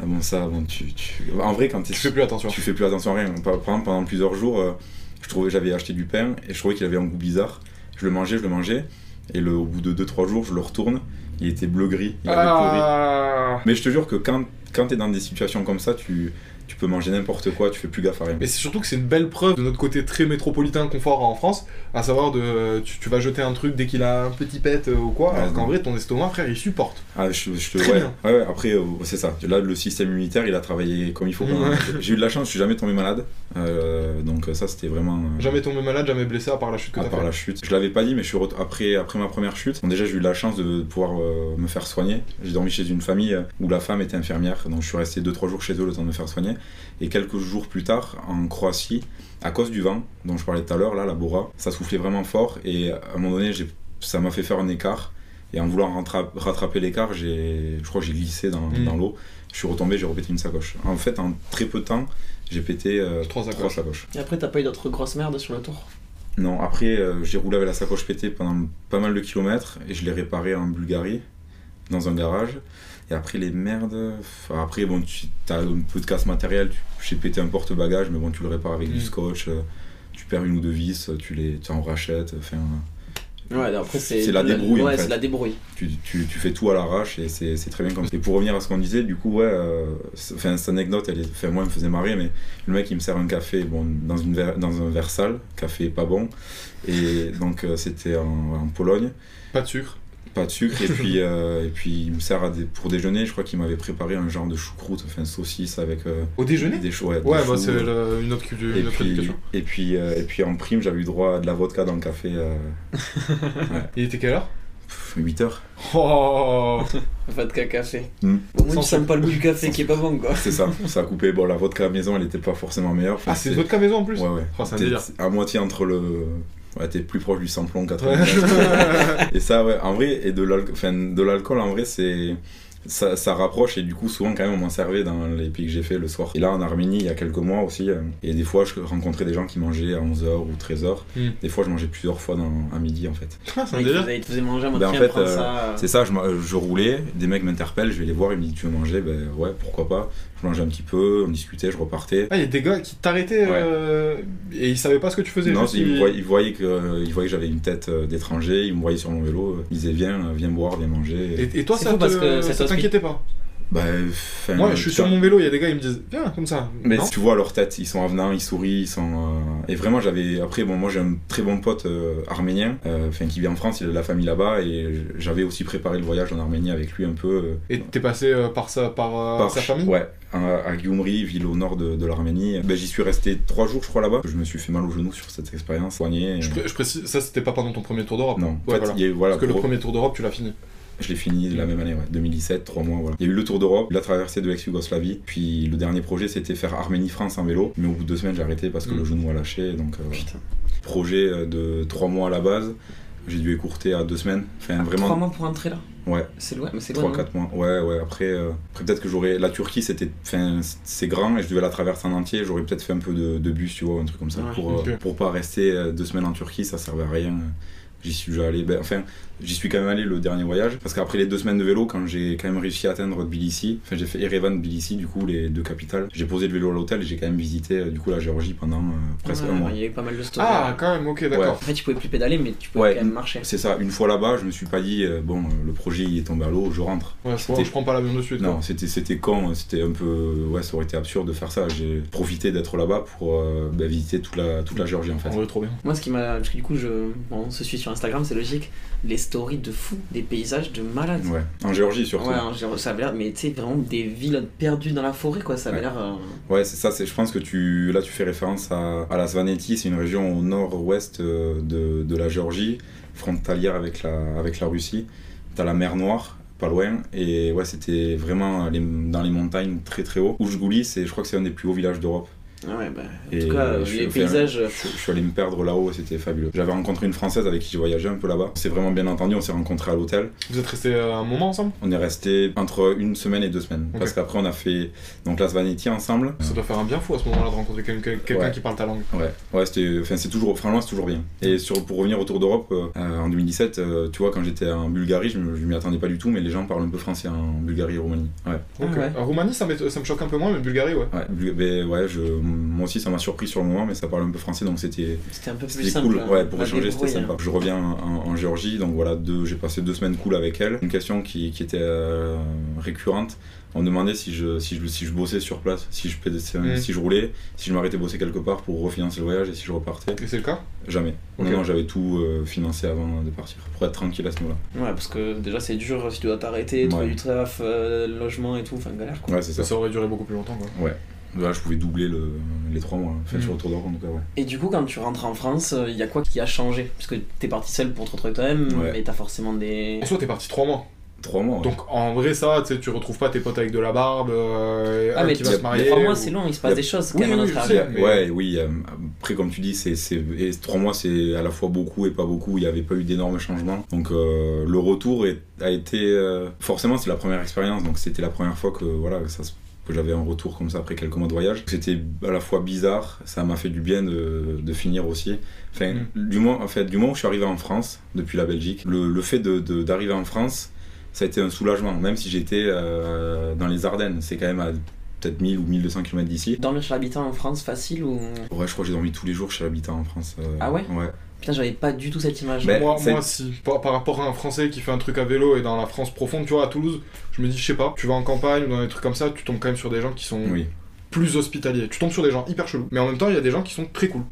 Ah, bon, ça, bon, tu. tu- En vrai, quand Tu fais plus attention. tu fais plus attention à rien. Par par exemple, pendant plusieurs jours, euh, je trouvais, j'avais acheté du pain et je trouvais qu'il avait un goût bizarre. Je le mangeais, je le mangeais, et le, au bout de 2-3 jours, je le retourne, il était bleu-gris, il avait pourri. Ah Mais je te jure que quand, quand t'es dans des situations comme ça, tu, tu peux manger n'importe quoi, tu fais plus gaffe à rien. Mais c'est surtout que c'est une belle preuve de notre côté très métropolitain confort en France, à savoir de tu, tu vas jeter un truc dès qu'il a un petit pet euh, ou quoi, Ouais, alors qu'en vrai ton estomac frère il supporte. Ah, je, je te, Très ouais, bien. ouais, ouais, après, euh, c'est ça. Là, le système immunitaire, il a travaillé comme il faut. Ouais. J'ai eu de la chance, je suis jamais tombé malade. Euh, donc, ça, c'était vraiment. euh, Jamais tombé malade, jamais blessé à part la chute que à part fait. la chute. Je l'avais pas dit, mais je suis après, après ma première chute. Bon, déjà, j'ai eu la chance de pouvoir me faire soigner. J'ai dormi chez une famille où la femme était infirmière, donc je suis resté 2-3 jours chez eux le temps de me faire soigner. Et quelques jours plus tard, en Croatie, à cause du vent dont je parlais tout à l'heure, là, la Bora, ça soufflait vraiment fort et à un moment donné, j'ai- ça m'a fait faire un écart. Et en voulant rentra- rattraper l'écart, j'ai, je crois que j'ai glissé dans, Mm. dans l'eau. Je suis retombé, j'ai repété une sacoche. En fait, en très peu de temps, j'ai pété euh, Trois sacoches. trois sacoches. Et après, t'as pas eu d'autres grosses merdes sur le tour? Non, après, euh, j'ai roulé avec la sacoche pétée pendant pas mal de kilomètres et je l'ai réparée en Bulgarie, dans un garage. Et après, les merdes. enfin, après, bon, tu as un peu de casse matériel. tu- J'ai pété un porte-bagages, mais bon, tu le répares avec Mm. du scotch. euh, Tu perds une ou deux vis, tu les tu en rachètes. Enfin, Ouais, après, c'est. C'est la débrouille, en Ouais, fait. c'est la débrouille. tu, tu, tu fais tout à l'arrache et c'est c'est très bien comme ça. Et pour revenir à ce qu'on disait, du coup, ouais, euh, enfin, cette anecdote, elle est, enfin, moi, elle me faisait marrer, mais le mec, il me sert un café bon, dans, une verre- dans un verre sale, café pas bon. Et donc, euh, c'était en, en Pologne. Pas de sucre. Pas de sucre et puis euh, et puis il me sert à des, pour déjeuner je crois qu'il m'avait préparé un genre de choucroute enfin saucisse avec euh, Au déjeuner? des choux ouais, bah c'est euh, une autre, culture- et une autre puis, éducation. et puis euh, et puis en prime j'avais eu droit à de la vodka dans le café euh, Il était quelle heure? Pff, 8 heures Oh Vodka café. Mm. Au moins, Sans tu sens sucre. pas le goût du café qui est pas bon, quoi. c'est ça ça a coupé bon la vodka maison elle était pas forcément meilleure Enfin, Ah, c'est votre maison en plus ouais ouais Oh, c'est un T'es délire. à moitié entre le ouais t'es plus proche du samplon Ouais. 80 et ça ouais en vrai et de l'alcool enfin, de l'alcool en vrai c'est ça, ça rapproche et du coup souvent quand même on m'en servait dans les pays que j'ai fait le soir et là en Arménie il y a quelques mois aussi euh, et des fois je rencontrais des gens qui mangeaient à 11h ou 13h Mm. des fois je mangeais plusieurs fois dans, à midi en fait Ah, c'est manger Ben, en fait, euh, ça. euh. c'est ça je roulais des mecs m'interpellent je vais les voir ils me disent tu veux manger? Ben ouais pourquoi pas je mangeais un petit peu on discutait je repartais Ah, il y a des gars qui t'arrêtaient euh, et ils savaient pas ce que tu faisais. non, juste ils, ils- me voyaient, ils voyaient que, euh, ils voyaient que j'avais une tête euh, d'étranger, ils me voyaient sur mon vélo, ils disaient viens, viens boire, viens manger. Et, et toi, ça fou te- parce que ça t'inquiétait pas? Bah, Moi, je suis sur mon vélo, il y a des gars, ils me disent viens, comme ça. Mais Non tu vois leur tête, ils sont avenants, ils sourient, ils sont. euh, Et vraiment, j'avais. Après, bon, moi j'ai un très bon pote euh, arménien, euh, enfin qui vit en France, il a de la famille là-bas, et j'avais aussi préparé le voyage en Arménie avec lui un peu. Et t'es passé par, sa, par, par sa famille Ouais, à, Gyumri, ville au nord de, de l'Arménie. Ben, J'y suis resté trois jours, je crois, là-bas. Je me suis fait mal au genou sur cette expérience, soigné. et- je, pré- je précise, ça c'était pas pendant ton premier tour d'Europe. Non, en Ouais, fait, voilà. voilà, Parce que le premier tour d'Europe, tu l'as fini. Je l'ai fini la même année, ouais, 2017, trois mois. Voilà. Il y a eu le Tour d'Europe, la traversée de l'ex-Yougoslavie, puis le dernier projet c'était faire Arménie-France en vélo, mais au bout de deux semaines j'ai arrêté parce que Mm. le genou a lâché. Donc, euh, projet euh, de trois mois à la base, j'ai dû écourter à deux semaines. Enfin, Trois vraiment, mois pour rentrer là? Ouais, C'est loin, mais c'est loin. trois, non? quatre mois. Ouais, ouais, après, euh, après peut-être que j'aurais. La Turquie c'était. Enfin, c'est grand et je devais la traverser en entier, j'aurais peut-être fait un peu de, de bus, tu vois, un truc comme ça, Ouais, pour, euh, ok. pour pas rester deux semaines en Turquie, ça servait à rien. J'y suis déjà allé, ben, enfin, j'y suis quand même allé le dernier voyage, parce qu'après les deux semaines de vélo, quand j'ai quand même réussi à atteindre Tbilissi, enfin j'ai fait Erevan, Tbilissi, du coup les deux capitales, j'ai posé le vélo à l'hôtel et j'ai quand même visité euh, du coup la Géorgie pendant euh, presque Ouais, un mois. Il y a eu pas mal de stories. Ah, quand même, ok, d'accord. En fait, tu pouvais plus pédaler, mais tu pouvais Ouais. quand même marcher. C'est ça, une fois là-bas, je me suis pas dit, euh, bon, euh, le projet il est tombé à l'eau, je rentre. Ouais, je, C'était- je prends pas l'avion de suite. Non, c'était c'était con, c'était un peu. Ouais, ça aurait été absurde de faire ça. J'ai profité d'être là-bas pour euh, bah, visiter toute la, toute la Géorgie en fait. Vrai, trop bien. Moi, ce qui m'a. Parce que du coup, je... bon, on se suit sur Instagram, c'est logique. Les stories de fou, des paysages de malades. Ouais, en Géorgie surtout. Ouais, ça avait l'air, mais tu sais, vraiment des villes perdues dans la forêt, quoi. Ça avait Ouais. l'air. euh, Ouais, c'est ça. Je pense que tu là tu fais référence à, à la Svaneti, c'est une région au nord-ouest euh, de, de la Géorgie, frontalière avec la, avec la Russie. T'as la mer Noire, pas loin, et ouais, c'était vraiment les- dans les montagnes très très haut. Oujgouli, je crois que c'est un des plus hauts villages d'Europe. Ah ouais, bah. En Et tout cas, je- les paysages. Je, je suis allé me perdre là-haut, c'était fabuleux. J'avais rencontré une Française avec qui j'ai voyagé un peu là-bas. C'est vraiment bien entendu, on s'est rencontrés à l'hôtel. Vous êtes restés euh, un moment ensemble? On est resté entre une semaine et deux semaines. Parce qu'après, on a fait donc la Svaneti ensemble. Ça doit faire un bien fou à ce moment-là de rencontrer quelqu'un quelqu'un Ouais. qui parle ta langue. Ouais, ouais c'était, enfin, c'est toujours, franchement, c'est toujours bien. Et sur, pour revenir au Tour d'Europe, euh, en 2017, euh, tu vois, quand j'étais en Bulgarie, je, je m'y attendais pas du tout, mais les gens parlent un peu français en Bulgarie et Roumanie. Ouais, Ok. Ah ouais. En Roumanie, ça, me choque un peu moins, mais Bulgarie, ouais. ouais, mais ouais je, moi aussi, ça m'a surpris sur le moment, mais ça parle un peu français, donc c'était, C'était un peu plus C'était simple. cool, hein. ouais, pour échanger c'était sympa. Je reviens en, en Géorgie, donc voilà, j'ai passé deux semaines cool avec elle. Une question qui, qui était euh, récurrente, on me demandait si je, si, je, si je bossais sur place, si je, pédais- si, si je roulais, si je m'arrêtais bosser quelque part pour refinancer le voyage et si je repartais. Et c'est le cas? Jamais. Ok. Non, non, j'avais tout euh, financé avant de partir, pour être tranquille à ce niveau-là. hein. Ouais, parce que déjà, c'est dur si tu dois t'arrêter, trouver Ouais. du taf, euh, logement et tout. Enfin, galère quoi. Ouais, c'est ça. ça. ça aurait duré beaucoup plus longtemps, quoi. Ouais. Là, je pouvais doubler le, les trois mois, enfin, Mm. sur le tour d'Europe en tout cas, ouais. Et du coup, quand tu rentres en France, il y a quoi qui a changé? Parce que t'es parti seul pour te retrouver toi-même, Ouais. mais t'as forcément des. En soi, t'es parti trois mois. Trois mois, ouais. Donc en vrai, ça, tu sais, tu retrouves pas tes potes avec de la barbe, euh, Ah, mais qui tu- va se marier. Trois mois, ou- c'est long, il se passe a- des choses quand Oui, même à oui, notre je sais. arrivée. mais- Ouais, oui. euh, après, comme tu dis, c'est, trois mois, c'est à la fois beaucoup et pas beaucoup. Il n'y avait pas eu d'énormes changements. Donc, euh, le retour est- a été. euh, forcément, c'est la première expérience. Donc, c'était la première fois que, voilà, que, ça, se- que j'avais un retour comme ça après quelques mois de voyage. C'était à la fois bizarre. Ça m'a fait du bien de, de finir aussi. Enfin, du, moment, en fait, du moment où je suis arrivé en France, depuis la Belgique, le, le fait de, de- d'arriver en France, ça a été un soulagement. Même si j'étais euh, dans les Ardennes, c'est quand même à peut-être 1000 ou 1200 km d'ici. Dormir chez l'habitant en France, facile ou? Ouais, je crois que j'ai dormi tous les jours chez l'habitant en France. euh, Ah ouais? Ouais. Putain, j'avais pas du tout cette image. Mais- moi, moi, si. Par, par rapport à un Français qui fait un truc à vélo et dans la France profonde, tu vois, à Toulouse, je me dis, je sais pas, tu vas en campagne ou dans des trucs comme ça, tu tombes quand même sur des gens qui sont Oui. plus hospitaliers. Tu tombes sur des gens hyper chelous. Mais en même temps, il y a des gens qui sont très cool.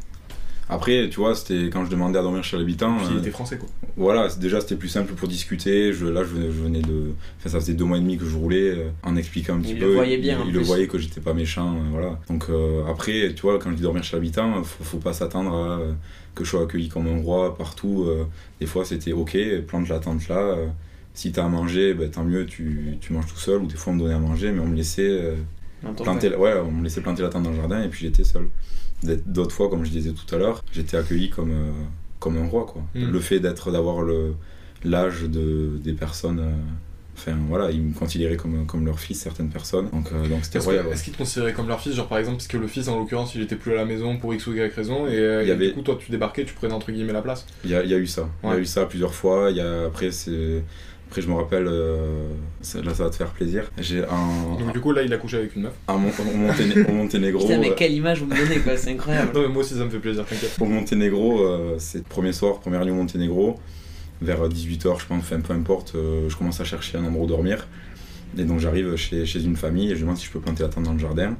Après, tu vois, c'était quand je demandais à dormir chez l'habitant. Puis euh, il était français, quoi. voilà, c'est- déjà c'était plus simple pour discuter. Je, là, je venais, je venais de. Enfin, ça faisait deux mois et demi que je roulais, euh, en expliquant un petit Il peu. le voyait bien, Il, en il le voyait que j'étais pas méchant, euh, voilà. Donc euh, après, tu vois, quand je dis dormir chez l'habitant, faut, faut pas s'attendre à euh, que je sois accueilli comme un roi partout. euh. des fois, c'était ok, plante la tente là. euh, si t'as à manger, ben, tant mieux, tu, tu manges tout seul. Ou des fois, on me donnait à manger, mais on me laissait. euh, planter, ouais, on me laissait planter la tente dans le jardin et puis j'étais seul. D'autres fois, comme je disais tout à l'heure, j'étais accueilli comme, euh, comme un roi. Quoi. Mm. Le fait d'être, d'avoir le, l'âge de, des personnes, euh, enfin voilà, ils me considéraient comme, comme leur fils, certaines personnes. Donc euh, donc c'était Est-ce royal. qu'ils te considéraient comme leur fils Genre par exemple, parce que le fils en l'occurrence il était plus à la maison pour X ou Y raison, et, euh, y et avait- du coup toi tu débarquais, tu prenais entre guillemets la place. Il y a, y a eu ça. Il y a eu ça plusieurs fois. Y a, après, c'est, après, je me rappelle, euh, là ça va te faire plaisir. J'ai un, Donc du coup là il a couché avec une meuf. un Mon- au, Monténé- au Monténégro. Putain, mais euh, quelle image vous me donnez, quoi, c'est incroyable. Non mais moi aussi ça me fait plaisir, t'inquiète. Au Monténégro, euh, c'est le premier soir, première nuit au Monténégro, vers 18h, je pense, enfin peu importe, euh, je commence à chercher un endroit où dormir. Et donc j'arrive chez, chez une famille et je demande si je peux planter la tente dans le jardin.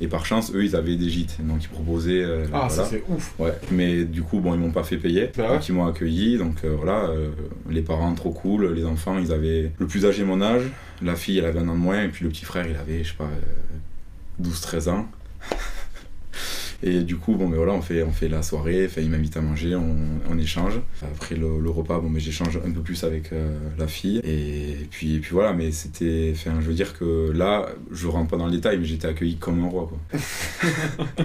Et par chance, eux, ils avaient des gîtes, donc ils proposaient. euh, Ah voilà. ça c'est ouf. Ouais, mais du coup, bon, ils m'ont pas fait payer, Bah ouais. donc ils m'ont accueilli. Donc euh, voilà, euh, les parents trop cool, les enfants, ils avaient le plus âgé mon âge, la fille, elle avait un an de moins, et puis le petit frère, il avait, je sais pas, euh, 12-13 ans. Et du coup, bon, mais voilà, on fait, on fait la soirée, il m'invite à manger, on, on échange. Après le, le repas, bon, mais j'échange un peu plus avec euh, la fille. Et puis, et puis voilà, mais c'était, enfin, je veux dire que là, je rentre pas dans le détail, mais j'étais accueilli comme un roi, quoi.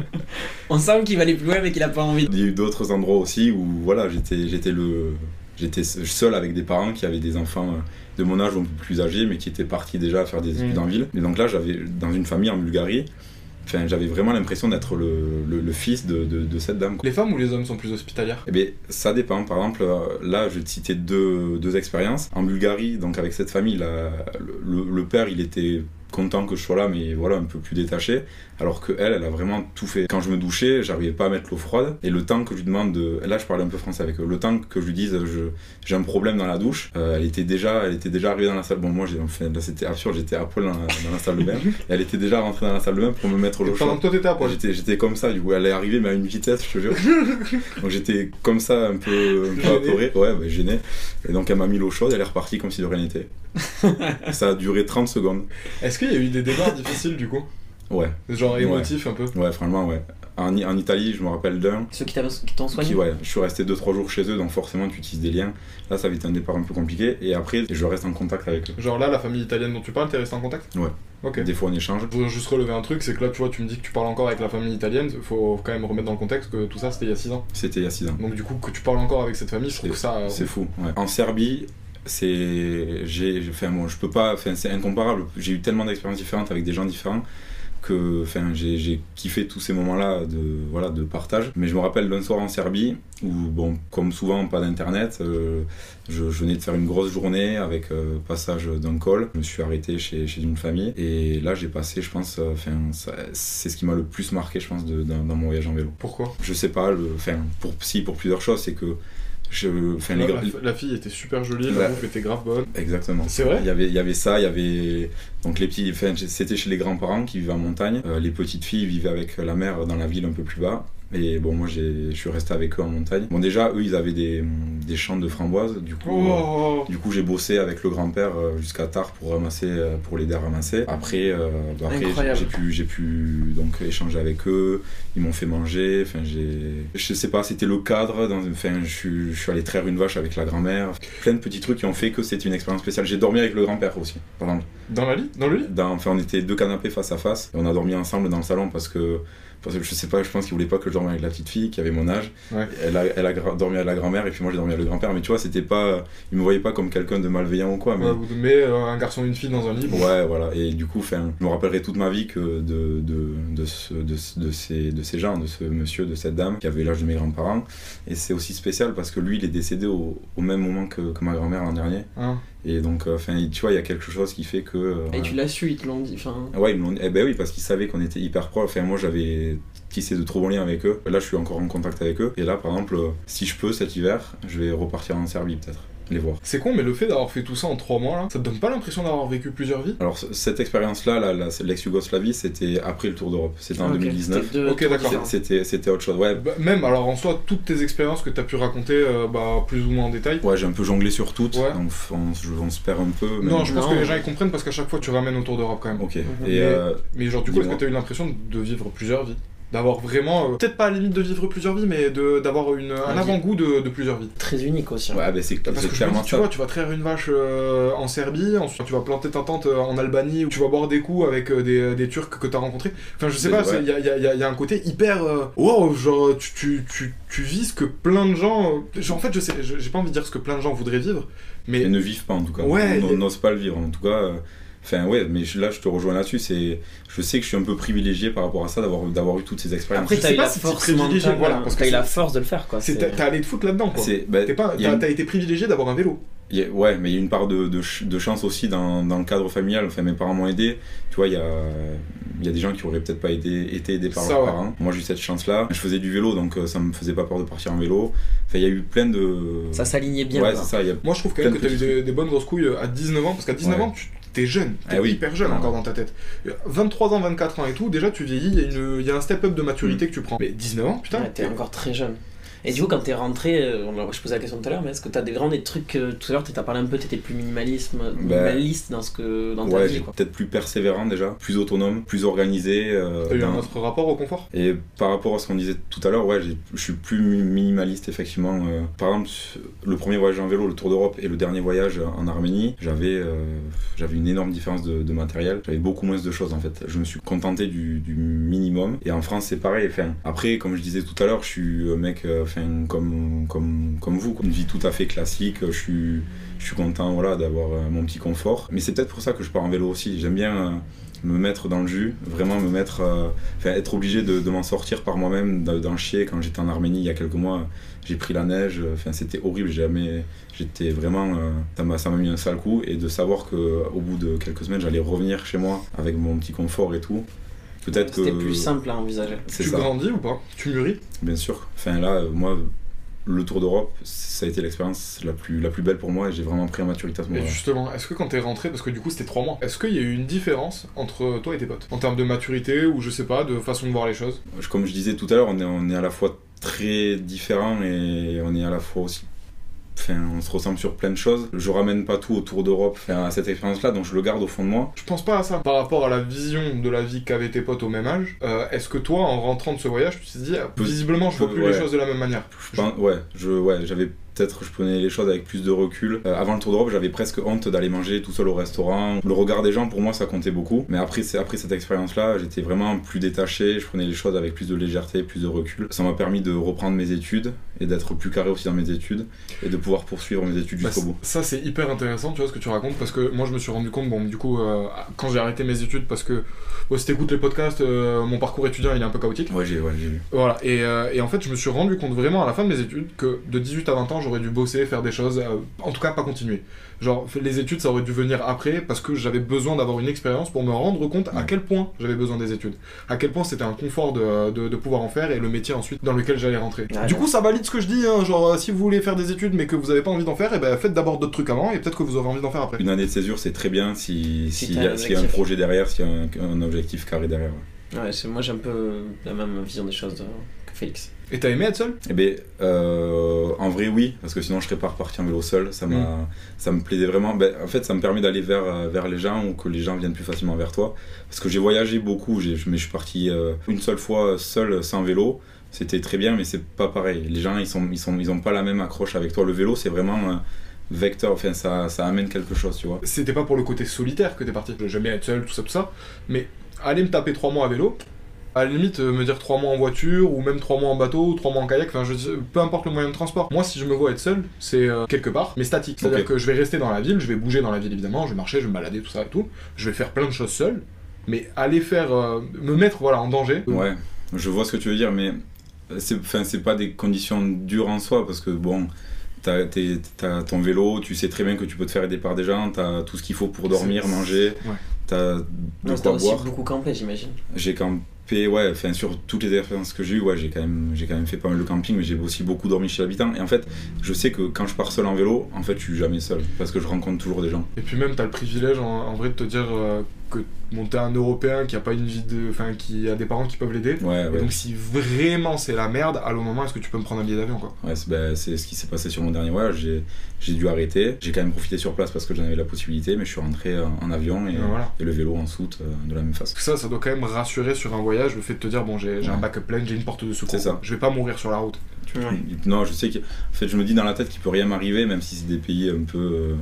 On sent qu'il va aller plus loin, mais qu'il a pas envie. Il y a eu d'autres endroits aussi où voilà, j'étais j'étais le j'étais seul avec des parents qui avaient des enfants euh, de mon âge ou un peu plus âgés mais qui étaient partis déjà à faire des études Mm. en ville. Et donc là, j'avais dans une famille en Bulgarie, Enfin, j'avais vraiment l'impression d'être le, le- le fils de, de- de cette dame. quoi. Les femmes ou les hommes sont plus hospitalières? Eh bien, ça dépend. Par exemple, euh, là, je vais te citer deux, deux expériences. En Bulgarie, donc avec cette famille, le père, il était content que je sois là, mais voilà, un peu plus détaché. Alors que elle, elle a vraiment tout fait. Quand je me douchais, j'arrivais pas à mettre l'eau froide. Et le temps que je lui demande de. Là, je parlais un peu français avec eux. Le temps que je lui dise, je- j'ai un problème dans la douche, euh, elle, était déjà, elle était déjà arrivée dans la salle. Bon, moi, j'ai, enfin, là, c'était absurde, j'étais à poil dans la, dans la salle de bain. Et elle était déjà rentrée dans la salle de bain pour me mettre Et l'eau Pendant chaude. que toi t'étais à poil. J'étais, j'étais comme ça, du coup, elle est arrivée, mais à une vitesse, je te jure. donc j'étais comme ça, un peu, un peu apeuré, ouais, bah, gêné. Et donc elle m'a mis l'eau chaude, elle est repartie comme si de rien n'était. ça a duré 30 secondes. Est-ce qu'il y a eu des départs difficiles du coup Ouais, Genre émotifs un peu ouais, franchement, ouais. En, Italie, je me rappelle d'un. Ceux qui t'ont soigné Qui, ouais, je suis resté 2-3 jours chez eux, donc forcément tu utilises des liens. Là, ça avait été un départ un peu compliqué. Et après, je reste en contact avec eux. Genre là, la famille italienne dont tu parles, t'es resté en contact? Ouais. Ok. Des fois, on échange. Je voudrais juste relever un truc, c'est que là, tu vois, tu me dis que tu parles encore avec la famille italienne, faut quand même remettre dans le contexte que tout ça c'était il y a 6 ans. C'était il y a 6 ans. Donc du coup, que tu parles encore avec cette famille, je trouve que ça... euh, C'est fou. ouais. En Serbie, c'est, j'ai, enfin bon, je peux pas, enfin c'est incomparable. J'ai eu tellement d'expériences différentes avec des gens différents que, enfin, j'ai, kiffé tous ces moments-là de, voilà, de partage. Mais je me rappelle d'un soir en Serbie où, bon, comme souvent, pas d'internet. euh, je, je venais de faire une grosse journée avec euh, passage d'un call. Je me suis arrêté chez, chez une famille et là j'ai passé, je pense, euh, enfin, c'est ce qui m'a le plus marqué, je pense, de- dans, dans mon voyage en vélo. Pourquoi? Je sais pas, enfin, pour si pour plusieurs choses, c'est que je, enfin, les la, la- la fille était super jolie, Ouais. la bouffe était grave bonne. Exactement. C'est vrai? Il y avait, il y avait ça, il y avait donc les petits. Enfin, c'était chez les grands-parents qui vivaient en montagne. Euh, les petites filles vivaient avec la mère dans la ville un peu plus bas. Et bon, moi, je suis resté avec eux en montagne. Bon, déjà, eux, ils avaient des, des champs de framboises. Du coup, euh, Oh du coup, j'ai bossé avec le grand-père euh, jusqu'à tard pour ramasser, euh, pour l'aider à ramasser. Après, euh, bah, après j'ai, pu, j'ai pu donc échanger avec eux. Ils m'ont fait manger. Enfin, j'ai, je sais pas, c'était le cadre. Dans, enfin, je suis, je suis allé traire une vache avec la grand-mère. Plein de petits trucs qui ont fait que c'était une expérience spéciale. J'ai dormi avec le grand-père aussi, par exemple. Dans la lit Dans le lit? Dans- enfin, on était deux canapés face à face et on a dormi ensemble dans le salon parce que, parce que je sais pas, je pense qu'il voulait pas que je dorme avec la petite fille qui avait mon âge. Ouais. Elle, a, elle a gra- dormi avec la grand-mère et puis moi j'ai dormi avec le grand-père. Mais tu vois, c'était pas, il me voyait pas comme quelqu'un de malveillant ou quoi. Mais Ouais, vous mettez euh, un garçon et une fille dans un bon. Ouais, voilà. Et du coup, enfin, je me rappellerai toute ma vie que de, de, de, ce- de, ce- de ces, de ces gens, de ce monsieur, de cette dame qui avait l'âge de mes grands-parents. Et c'est aussi spécial parce que lui, il est décédé au, au même moment que, que ma grand-mère l'an dernier. Hein. Et donc, euh, enfin, tu vois, il y a quelque chose qui fait que. euh, Et tu l'as su, ils te l'ont dit. Enfin, Ouais, ils me l'ont- eh ben oui, parce qu'ils savaient qu'on était hyper proches. Enfin, moi, j'avais tissé de trop bons liens avec eux. Là, je suis encore en contact avec eux. Et là, par exemple, euh, si je peux cet hiver, je vais repartir en Serbie peut-être, les voir. C'est con, mais le fait d'avoir fait tout ça en 3 mois, là, ça te donne pas l'impression d'avoir vécu plusieurs vies? Alors, cette expérience-là, la- la- l'ex-Yougoslavie, c'était après le Tour d'Europe. C'était en ok, 2019. c'était deux Ok, tours d'accord. C'était c'était autre chose. Ouais, Bah, Même, alors en soi, toutes tes expériences que t'as pu raconter, euh, bah, plus ou moins en détail. ouais j'ai un peu jonglé sur toutes. Ouais. Donc, on, je- on se perd un peu. mais- Non, je pense Non. que les gens ils comprennent parce qu'à chaque fois tu ramènes autour d'Europe quand même. Ok. Mhm. Et Mais- euh, Mais genre, du coup, est-ce que Dis-moi. t'as eu l'impression de vivre plusieurs vies? D'avoir vraiment, euh, peut-être pas à la limite de vivre plusieurs vies, mais de- d'avoir une- un avant-goût de, de plusieurs vies. Très unique aussi. hein. ouais, ben c'est Parce que clairement dis, tu vois, tu vas traire une vache euh, en Serbie, ensuite tu vas planter ta tente euh, en Albanie, ou tu vas boire des coups avec euh, des, des Turcs que t'as rencontrés. Enfin, je sais pas, il y a, y a- y a- y a un côté hyper. euh, Wow, genre, tu, tu, tu, tu vis ce que plein de gens. euh, genre, en fait, je sais, j'ai pas envie de dire ce que plein de gens voudraient vivre, mais. Et ne vivent pas en tout cas. Ouais, On n'ose pas le vivre en tout cas. Enfin ouais, mais je- là je te rejoins là-dessus. C'est, je sais que je suis un peu privilégié par rapport à ça d'avoir d'avoir eu toutes ces expériences. Après, t'as eu pas la si t'es force privilégié, mentale, voilà, parce que t'as eu la force de le faire, quoi. T'as allé te foutre là-dedans, quoi. C'est, bah, a t'as été privilégié d'avoir un vélo. Il y a- ouais, mais il y a une part de, de, ch- de chance aussi dans, dans le cadre familial. Enfin, mes parents m'ont aidé. Tu vois, il y a, il y a des gens qui auraient peut-être pas aidé, été aidés par Ça, leurs ouais. parents. Moi, j'ai eu cette chance-là. Je faisais du vélo, donc euh, ça me faisait pas peur de partir en vélo. Enfin, il y a eu plein de. Ça s'alignait bien. Ouais, c'est ça. il Y a... Moi, je trouve quand même que de t'as eu des, des bonnes grosses couilles euh, à 19 ans, parce qu'à 19 Ouais. ans, tu t'es jeune, t'es Ah oui. hyper jeune Ah encore dans ta tête. Euh, 23 ans, 24 ans et tout, déjà tu vieillis, il y, a y un step-up de maturité que tu prends. Mais 19 ans, putain, Ouais, t'es encore très jeune. Et du coup, quand t'es rentré, euh, on- je posais la question tout à l'heure, mais est-ce que t'as des vraiment des trucs. tout à l'heure, t'as parlé un peu, t'étais plus minimalisme, minimaliste dans, ce que, dans ta Ouais, vie. peut-être plus persévérant déjà, plus autonome, plus organisé. euh, t'as eu un autre rapport au confort? Et par rapport à ce qu'on disait tout à l'heure, ouais, je suis plus mi- minimaliste effectivement. euh. par exemple, le premier voyage en vélo, le Tour d'Europe, et le dernier voyage en Arménie, j'avais euh, j'avais une énorme différence de, de matériel. J'avais beaucoup moins de choses en fait. Je me suis contenté du, du minimum. Et en France, c'est pareil. Enfin, après, comme je disais tout à l'heure, je suis un mec. euh, Comme, comme, comme vous, une vie tout à fait classique. Je suis, content voilà, d'avoir euh, mon petit confort. Mais c'est peut-être pour ça que je pars en vélo aussi. J'aime bien euh, me mettre dans le jus, vraiment me mettre, euh, être obligé de, m'en sortir par moi-même, de- d'en chier. Quand j'étais en Arménie il y a quelques mois, j'ai pris la neige, c'était horrible. J'étais vraiment, ça m'a mis un sale coup. Et de savoir que au bout de quelques semaines, j'allais revenir chez moi avec mon petit confort et tout. Peut-être que C'était plus simple à envisager. Tu ça. grandis ou pas? Tu mûris? Bien sûr. Enfin là, euh, moi, le Tour d'Europe, ça a été l'expérience la plus, la plus belle pour moi et j'ai vraiment pris en maturité à ce Et moment-là. justement, est-ce que quand t'es rentré, parce que du coup c'était trois mois, est-ce qu'il y a eu une différence entre toi et tes potes? En termes de maturité ou je sais pas, de façon de voir les choses? Comme je disais tout à l'heure, on est, on est à la fois très différents et on est à la fois aussi. Enfin, on se ressemble sur plein de choses. Je ramène pas tout au Tour d'Europe, à cette expérience-là, donc je le garde au fond de moi. Je pense pas à ça. Par rapport à la vision de la vie qu'avaient tes potes au même âge, euh, est-ce que toi, en rentrant de ce voyage, tu t'es dit, ah, visiblement, je vois plus ouais. les choses de la même manière? Je pense- ouais, je, ouais, j'avais peut-être, je prenais les choses avec plus de recul. Euh, avant le Tour d'Europe, j'avais presque honte d'aller manger tout seul au restaurant. Le regard des gens, pour moi, ça comptait beaucoup. Mais après, après cette expérience-là, j'étais vraiment plus détaché. Je prenais les choses avec plus de légèreté, plus de recul. Ça m'a permis de reprendre mes études et d'être plus carré aussi dans mes études et de pouvoir poursuivre mes études Bah, jusqu'au bout. ça c'est hyper intéressant, tu vois ce que tu racontes, parce que moi je me suis rendu compte, bon du coup, euh, quand j'ai arrêté mes études, parce que bon, si t'écoutes les podcasts, euh, mon parcours étudiant il est un peu chaotique. Ouais, j'ai ouais, vu. Voilà, et, et en fait je me suis rendu compte vraiment à la fin de mes études que de 18 à 20 ans j'aurais dû bosser, faire des choses, euh, en tout cas pas continuer. Genre les études ça aurait dû venir après parce que j'avais besoin d'avoir une expérience pour me rendre compte à quel point j'avais besoin des études, à quel point c'était un confort de, de, de pouvoir en faire et le métier ensuite dans lequel j'allais rentrer. Ouais, du ouais. coup ça valide ce que je dis, hein, genre euh, si vous voulez faire des études mais que vous avez pas envie d'en faire, et ben faites d'abord d'autres trucs avant et peut-être que vous aurez envie d'en faire après. Une année de césure, c'est très bien si- Si s'il y, a- s'il y a un projet derrière, s'il y a un, un objectif carré derrière. ouais. Ouais, c'est- moi j'ai un peu la même vision des choses Félix. Et t'as aimé être seul? Eh ben, euh, en vrai, oui, parce que sinon je serais pas reparti en vélo seul. Ça, m'a, Mm. ça me plaisait vraiment. Ben, en fait, ça me permet d'aller vers, euh, vers les gens ou que les gens viennent plus facilement vers toi. Parce que j'ai voyagé beaucoup, j'ai, mais je suis parti euh, une seule fois seul, sans vélo. C'était très bien, mais c'est pas pareil. Les gens, ils sont, ils sont, ils ont pas la même accroche avec toi. Le vélo, c'est vraiment un vecteur. Enfin, ça, ça amène quelque chose, tu vois. C'était pas pour le côté solitaire que t'es parti. J'aime bien être seul, tout ça, tout ça. Mais aller me taper trois mois à vélo, à la limite euh, me dire trois mois en voiture, ou même trois mois en bateau, ou trois mois en kayak, enfin, je, peu importe le moyen de transport. Moi, si je me vois être seul, c'est euh, quelque part, mais statique. C'est-à-dire que je vais rester dans la ville, je vais bouger dans la ville évidemment, je vais marcher, je vais me balader, tout ça et tout. Je vais faire plein de choses seul. Mais aller faire, euh, me mettre voilà en danger. Ouais, je vois ce que tu veux dire, mais c'est, enfin, c'est pas des conditions dures en soi, parce que bon, t'as, t'es- t'as ton vélo, tu sais très bien que tu peux te faire aider par des gens, t'as tout ce qu'il faut pour dormir, C'est- manger, ouais. t'as de Donc t'as quoi aussi boire. beaucoup campé, j'imagine. J'ai campé, ouais, enfin sur toutes les expériences que j'ai eues, ouais, j'ai quand même, quand même fait pas mal de camping, mais j'ai aussi beaucoup dormi chez l'habitant. Et en fait, je sais que quand je pars seul en vélo, en fait, je suis jamais seul, parce que je rencontre toujours des gens. Et puis même, t'as le privilège en, en vrai de te dire euh, que bon, t'es un Européen qui a pas une vie de. Enfin, qui a des parents qui peuvent l'aider. Ouais, ouais. donc si vraiment c'est la merde, à le moment est-ce que tu peux me prendre un billet d'avion quoi? Ouais, c'est ben, c'est ce qui s'est passé sur mon dernier voyage. J'ai, j'ai dû arrêter. J'ai quand même profité sur place parce que j'en avais la possibilité, mais je suis rentré en, en avion et, Et voilà. et le vélo en soute euh, de la même façon. Ça, ça doit quand même rassurer sur un voyage, le fait de te dire bon j'ai j'ai un Ouais. backup plan, j'ai une porte de secours. C'est ça. Je vais pas mourir sur la route. Tu- Ouais. Non, je sais que. En fait, je me dis dans la tête qu'il peut rien m'arriver, même si c'est des pays un peu. euh,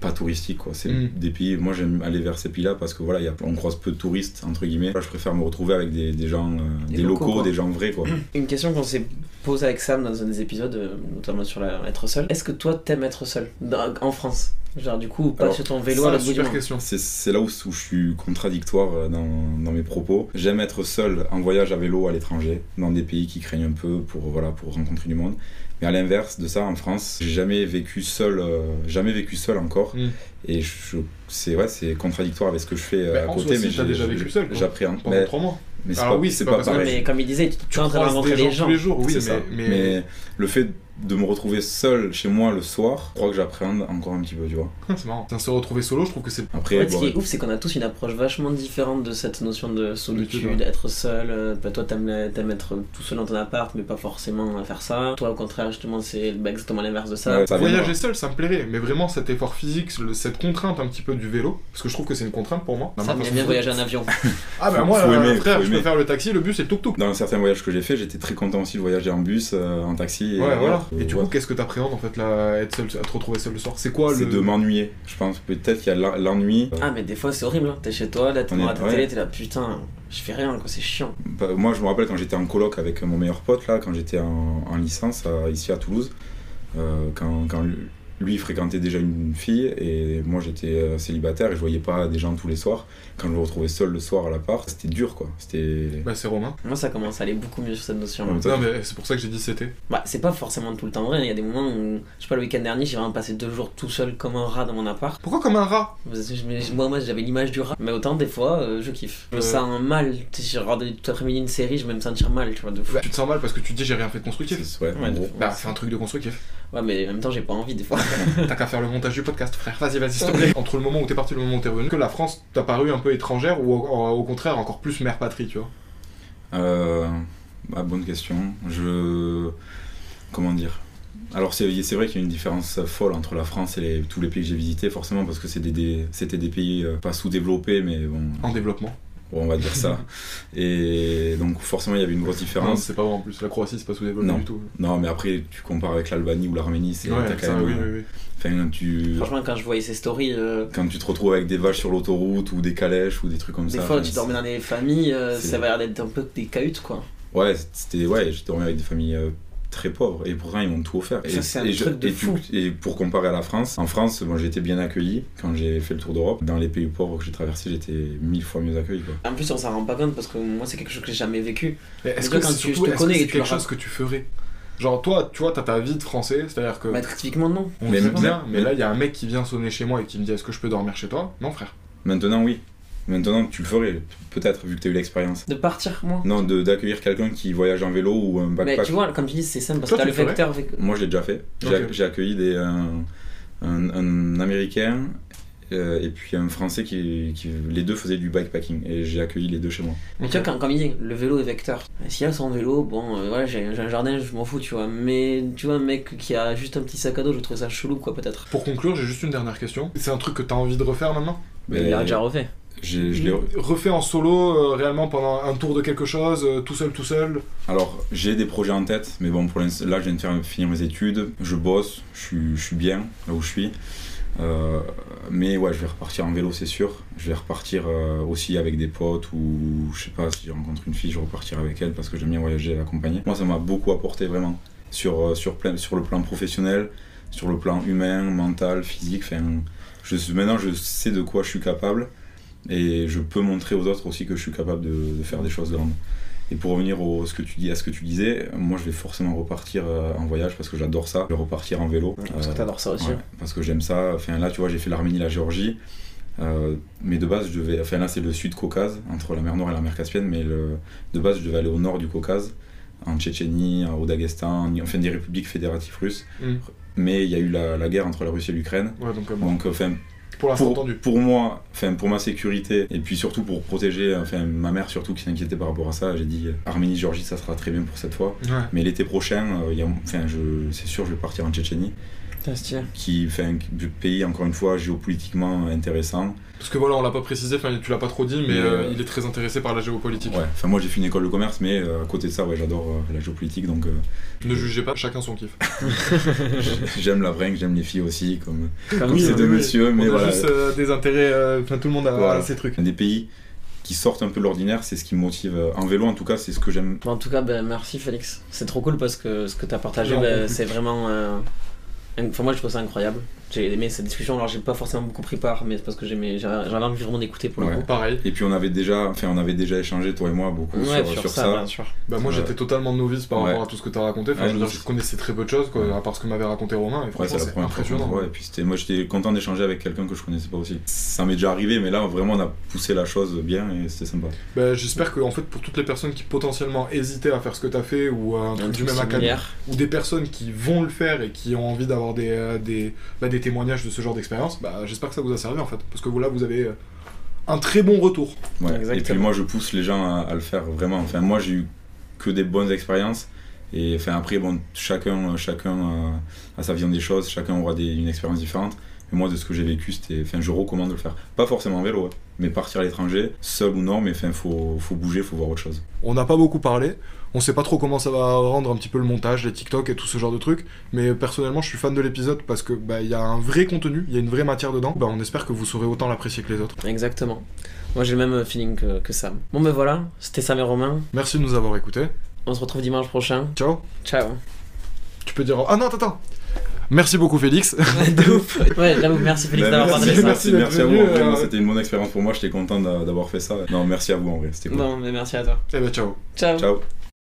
pas touristiques, quoi. C'est Mm. des pays. Moi, j'aime aller vers ces pays-là parce que voilà, il y a, on croise peu de touristes, entre guillemets. Là, je préfère me retrouver avec des, des gens, euh, Des des, locaux, des gens vrais, quoi. Une question qu'on s'est posée avec Sam dans un des épisodes, euh, notamment sur la, être seul. Est-ce que toi t'aimes être seul dans- en France? Genre du coup, pas Alors, sur ton vélo à la super question. C'est, c'est là où, où je suis contradictoire euh, dans, dans mes propos. J'aime être seul en voyage à vélo à l'étranger, dans des pays qui craignent un peu pour, voilà, pour rencontrer du monde. Mais à l'inverse de ça, en France, j'ai jamais vécu seul, euh, jamais vécu seul encore. Mm. Et je, c'est, ouais, c'est contradictoire avec ce que je fais euh, Bah, à côté, mais j'ai- déjà vécu seul. J'appréhende. Pendant Mais, trois mois. mais c'est Alors pas, oui, c'est pas, pas pareil. mais comme il disait, tu, tu es en train de rencontrer des gens gens. tous les jours, oui, c'est mais, ça. mais, Mais le fait de me retrouver seul chez moi le soir, je crois que j'appréhende encore un petit peu, tu vois. c'est marrant. Se retrouver solo, je trouve que c'est Après, En fait, ce qui est ouf, c'est qu'on a tous une approche vachement différente de cette notion de solitude, d'être seul. Euh, bah, toi, t'aimes, être tout seul dans ton appart, mais pas forcément faire ça. Toi, au contraire, justement, c'est bah, exactement l'inverse de ça. Ouais, ça Voyager seul, ça me plairait, mais vraiment cet effort physique, le- cette contrainte un petit peu du vélo, parce que je trouve que c'est une contrainte pour moi. Ça bien de- voyager en avion. Ah bah moi, euh, aimer, frère, je peux faire le taxi, le bus et le tuk-tuk. Dans certains voyages que j'ai fait, j'étais très content aussi de voyager en bus, euh, en taxi. et Ouais, voilà. Et du coup, qu'est-ce que t'appréhendes en fait là, être seul, à te retrouver seul le soir? C'est quoi C'est le. de m'ennuyer. Je pense peut-être qu'il y a l'en- l'ennui. Ah, mais des fois c'est horrible, hein. t'es chez toi, là, t'es devant ta ouais. télé, t'es là, putain, je fais rien, quoi, c'est chiant. Bah, moi, je me rappelle quand j'étais en coloc avec mon meilleur pote, là, quand j'étais en, en licence à- ici à Toulouse, euh, quand, quand lui- fréquentait déjà une fille et moi j'étais euh, célibataire et je voyais pas des gens tous les soirs. Quand je me retrouvais seul le soir à l'appart, c'était dur quoi. C'était. Bah, c'est Romain. Moi ça commence à aller beaucoup mieux sur cette notion. Ouais, Non, mais c'est pour ça que j'ai dit c'était. Bah, c'est pas forcément tout le temps vrai, il y a des moments où, je sais pas, le week-end dernier, j'ai vraiment passé deux jours tout seul comme un rat dans mon appart. Pourquoi comme un rat? Parce que je me- Moi, moi j'avais l'image du rat, mais autant des fois, euh, je kiffe. Je me Euh. sens mal, tu sais, j'ai regardé tout l'après-midi une série, je vais me sentir mal, tu vois, de fou. Bah, Tu te sens mal parce que tu te dis j'ai rien fait de constructif. ouais, Ouais, de- Bah, c'est un truc de constructif. Ouais, mais en même temps, j'ai pas envie des fois. T'as qu'à faire le montage du podcast, frère. Vas-y, vas-y, s'il te plaît. Entre le moment où t'es parti et le moment où t'es revenu, que la France t'a paru un peu étrangère ou au, au contraire encore plus mère patrie, tu vois? Euh, bah, bonne question. Je. Comment dire? Alors, c'est c'est vrai qu'il y a une différence folle entre la France et les- tous les pays que j'ai visités, forcément, parce que c'est des- des- c'était des, pays euh, pas sous-développés, mais bon, En développement. On va dire ça. Et donc, forcément, il y avait une grosse Non, différence. c'est pas vrai en plus. La Croatie, c'est pas sous-développé Non. du tout. Non, mais après, tu compares avec l'Albanie ou l'Arménie, c'est Ouais, quand même. oui, oui, oui. Enfin, tu. Franchement, quand je voyais ces stories, euh, Quand tu te retrouves avec des vaches sur l'autoroute ou des calèches ou des trucs comme des ça. fois, enfin, tu dormais dans des familles, euh, ça va l'air d'être un peu des cahutes, quoi. Ouais, c'était ouais, j'ai dormi avec des familles euh, très pauvres et pourtant ils m'ont tout offert. Et, c'est un et je- truc de et tu- fou. et pour comparer à la France, en France, moi j'ai été bien accueilli quand j'ai fait le tour d'Europe. Dans les pays pauvres que j'ai traversés, j'étais mille fois mieux accueilli quoi. En plus, on s'en rend pas compte parce que moi, c'est quelque chose que j'ai jamais vécu. Est-ce que quand tu- surtout je te connais que et c'est tu quelque chose que tu ferais? Genre toi, tu vois, t'as ta vie de français, c'est-à-dire que Bah, typiquement, non. on Mais même- bien, mais- là il y a un mec qui vient sonner chez moi et qui me dit est-ce que je peux dormir chez toi? Non frère. Maintenant oui. Maintenant tu le ferais peut-être vu que tu as eu l'expérience. De partir, moi. Non, de- d'accueillir quelqu'un qui voyage en vélo ou un Mais backpack. tu vois, comme tu dis, c'est simple parce Toi, que t'as tu le le vecteur. avec- Moi je l'ai déjà fait. J'ai accueilli des, un, un- un américain euh, et puis un français qui, qui les deux faisaient du bikepacking et j'ai accueilli les deux chez moi. Mais tu vois, quand, comme il dit, le vélo est vecteur. S'il a son vélo, bon, euh, voilà, j'ai j'ai un jardin, je m'en fous, tu vois. Mais tu vois, un mec qui a juste un petit sac à dos, je trouve ça chelou, quoi, peut-être. Pour conclure, j'ai juste une dernière question. C'est un truc que t'as envie de refaire maintenant? Mais il a déjà refait. Je l'ai Refait en solo, euh, réellement pendant un tour de quelque chose, euh, tout seul, tout seul. Alors, j'ai des projets en tête, mais bon, pour l'instant, là, je viens de faire, finir mes études, je bosse, je suis, je suis bien là où je suis. Euh, mais ouais, je vais repartir en vélo, c'est sûr. Je vais repartir euh, aussi avec des potes ou je sais pas, si je rencontre une fille, je repartirai avec elle parce que j'aime bien voyager et l'accompagner. Moi, ça m'a beaucoup apporté vraiment sur, sur, plein, sur le plan professionnel, sur le plan humain, mental, physique. Enfin, je, maintenant, je sais de quoi je suis capable et je peux montrer aux autres aussi que je suis capable de, de faire des choses grandes. Et pour revenir au, ce que tu dis, à ce que tu disais, moi je vais forcément repartir euh, en voyage parce que j'adore ça. Je vais repartir en vélo. Parce que Euh, t'adores ça aussi. ouais, parce que j'aime ça. Enfin là, tu vois, j'ai fait l'Arménie, la Géorgie. Euh, mais de base, je devais. Enfin là, c'est le sud Caucase, entre la mer Noire et la mer Caspienne. Mais le, de base, je devais aller au nord du Caucase, en Tchétchénie, au Daghestan, en- enfin des républiques fédératives russes. Mm. Mais il y a eu la, la guerre entre la Russie et l'Ukraine. Ouais, donc euh, bon, Donc, enfin, pour l'instant pour, entendu. pour moi, enfin pour ma sécurité et puis surtout pour protéger, enfin ma mère surtout qui s'inquiétait par rapport à ça, j'ai dit Arménie, Géorgie, ça sera très bien pour cette fois. Ouais. Mais l'été prochain, euh, il y a- enfin je, c'est sûr, je vais partir en Tchétchénie, qui fait un pays encore une fois géopolitiquement intéressant. Parce que voilà, on l'a pas précisé, enfin tu l'as pas trop dit, mais Mais, euh, euh, il est très intéressé par la géopolitique. Ouais. Enfin moi j'ai fait une école de commerce, mais euh, à côté de ça, ouais, j'adore euh, la géopolitique, donc euh, Ne jugez pas, chacun son kiff. j'aime la bringue, j'aime les filles aussi, comme, comme Oui, ces oui, deux oui. messieurs, mais on a voilà. juste euh, des intérêts, euh, enfin tout le monde a, Voilà. trucs. Des pays qui sortent un peu de l'ordinaire, c'est ce qui me motive. En vélo en tout cas, c'est ce que j'aime Bon, en tout cas, ben, merci Félix. C'est trop cool parce que ce que tu as partagé, ben, c'est vraiment. euh, Enfin, moi, je trouve ça incroyable. J'ai aimé cette discussion. Alors, j'ai pas forcément beaucoup pris part, mais c'est parce que j'aimais- j'avais envie vraiment d'écouter pour le Ouais. coup. Pareil. Et puis on avait déjà, enfin on avait déjà échangé toi et moi beaucoup Ouais, sur, sur, sur ça, ça. bien sûr. Bah moi j'étais totalement novice par Ouais. rapport à tout ce que t'as raconté. Enfin, Ouais, je, veux nous, dire, je c'est- connaissais très peu de choses, quoi, à part ce que m'avait raconté Romain. Et franchement, c'est impressionnant. Et puis c'était, moi j'étais content d'échanger avec quelqu'un que je connaissais pas aussi. Ça m'est déjà arrivé, mais là vraiment on a poussé la chose bien et c'était sympa. Bah, J'espère que en fait pour toutes les personnes qui potentiellement hésitaient à faire ce que t'as fait ou à un truc du même similaire. ou des personnes qui vont le faire et qui ont envie d'avoir des, euh, des, bah, des témoignages de ce genre d'expérience, bah, j'espère que ça vous a servi en fait. Parce que là vous avez euh, un très bon retour. Ouais. Et puis moi je pousse les gens à, à le faire vraiment. Enfin moi j'ai eu que des bonnes expériences. Et enfin après bon chacun chacun a, a sa vision des choses, chacun aura des, une expérience différente. Mais moi de ce que j'ai vécu c'était, enfin je recommande de le faire. Pas forcément en vélo, hein, mais partir à l'étranger, seul ou non, mais enfin, faut, faut bouger, faut voir autre chose. On n'a pas beaucoup parlé. On sait pas trop comment ça va rendre un petit peu le montage, les TikTok et tout ce genre de trucs. Mais personnellement, je suis fan de l'épisode parce que bah il y a un vrai contenu, il y a une vraie matière dedans. Bah on espère que vous saurez autant l'apprécier que les autres. Exactement. Moi j'ai le même feeling que, que Sam. Bon ben voilà, c'était Sam et Romain. Merci de nous avoir écoutés. On se retrouve dimanche prochain. Ciao. Ciao. Tu peux dire ah non attends. attends. Merci beaucoup Félix. de ouf. Ouais, j'avoue, merci Félix Bah, d'avoir parlé ça. merci à vous. venu, en vrai, euh, C'était une bonne expérience pour moi. J'étais content d'a- d'avoir fait ça. Non, merci à vous en vrai. C'était cool. Bon, mais merci à toi. Eh ben ciao. Ciao. Ciao.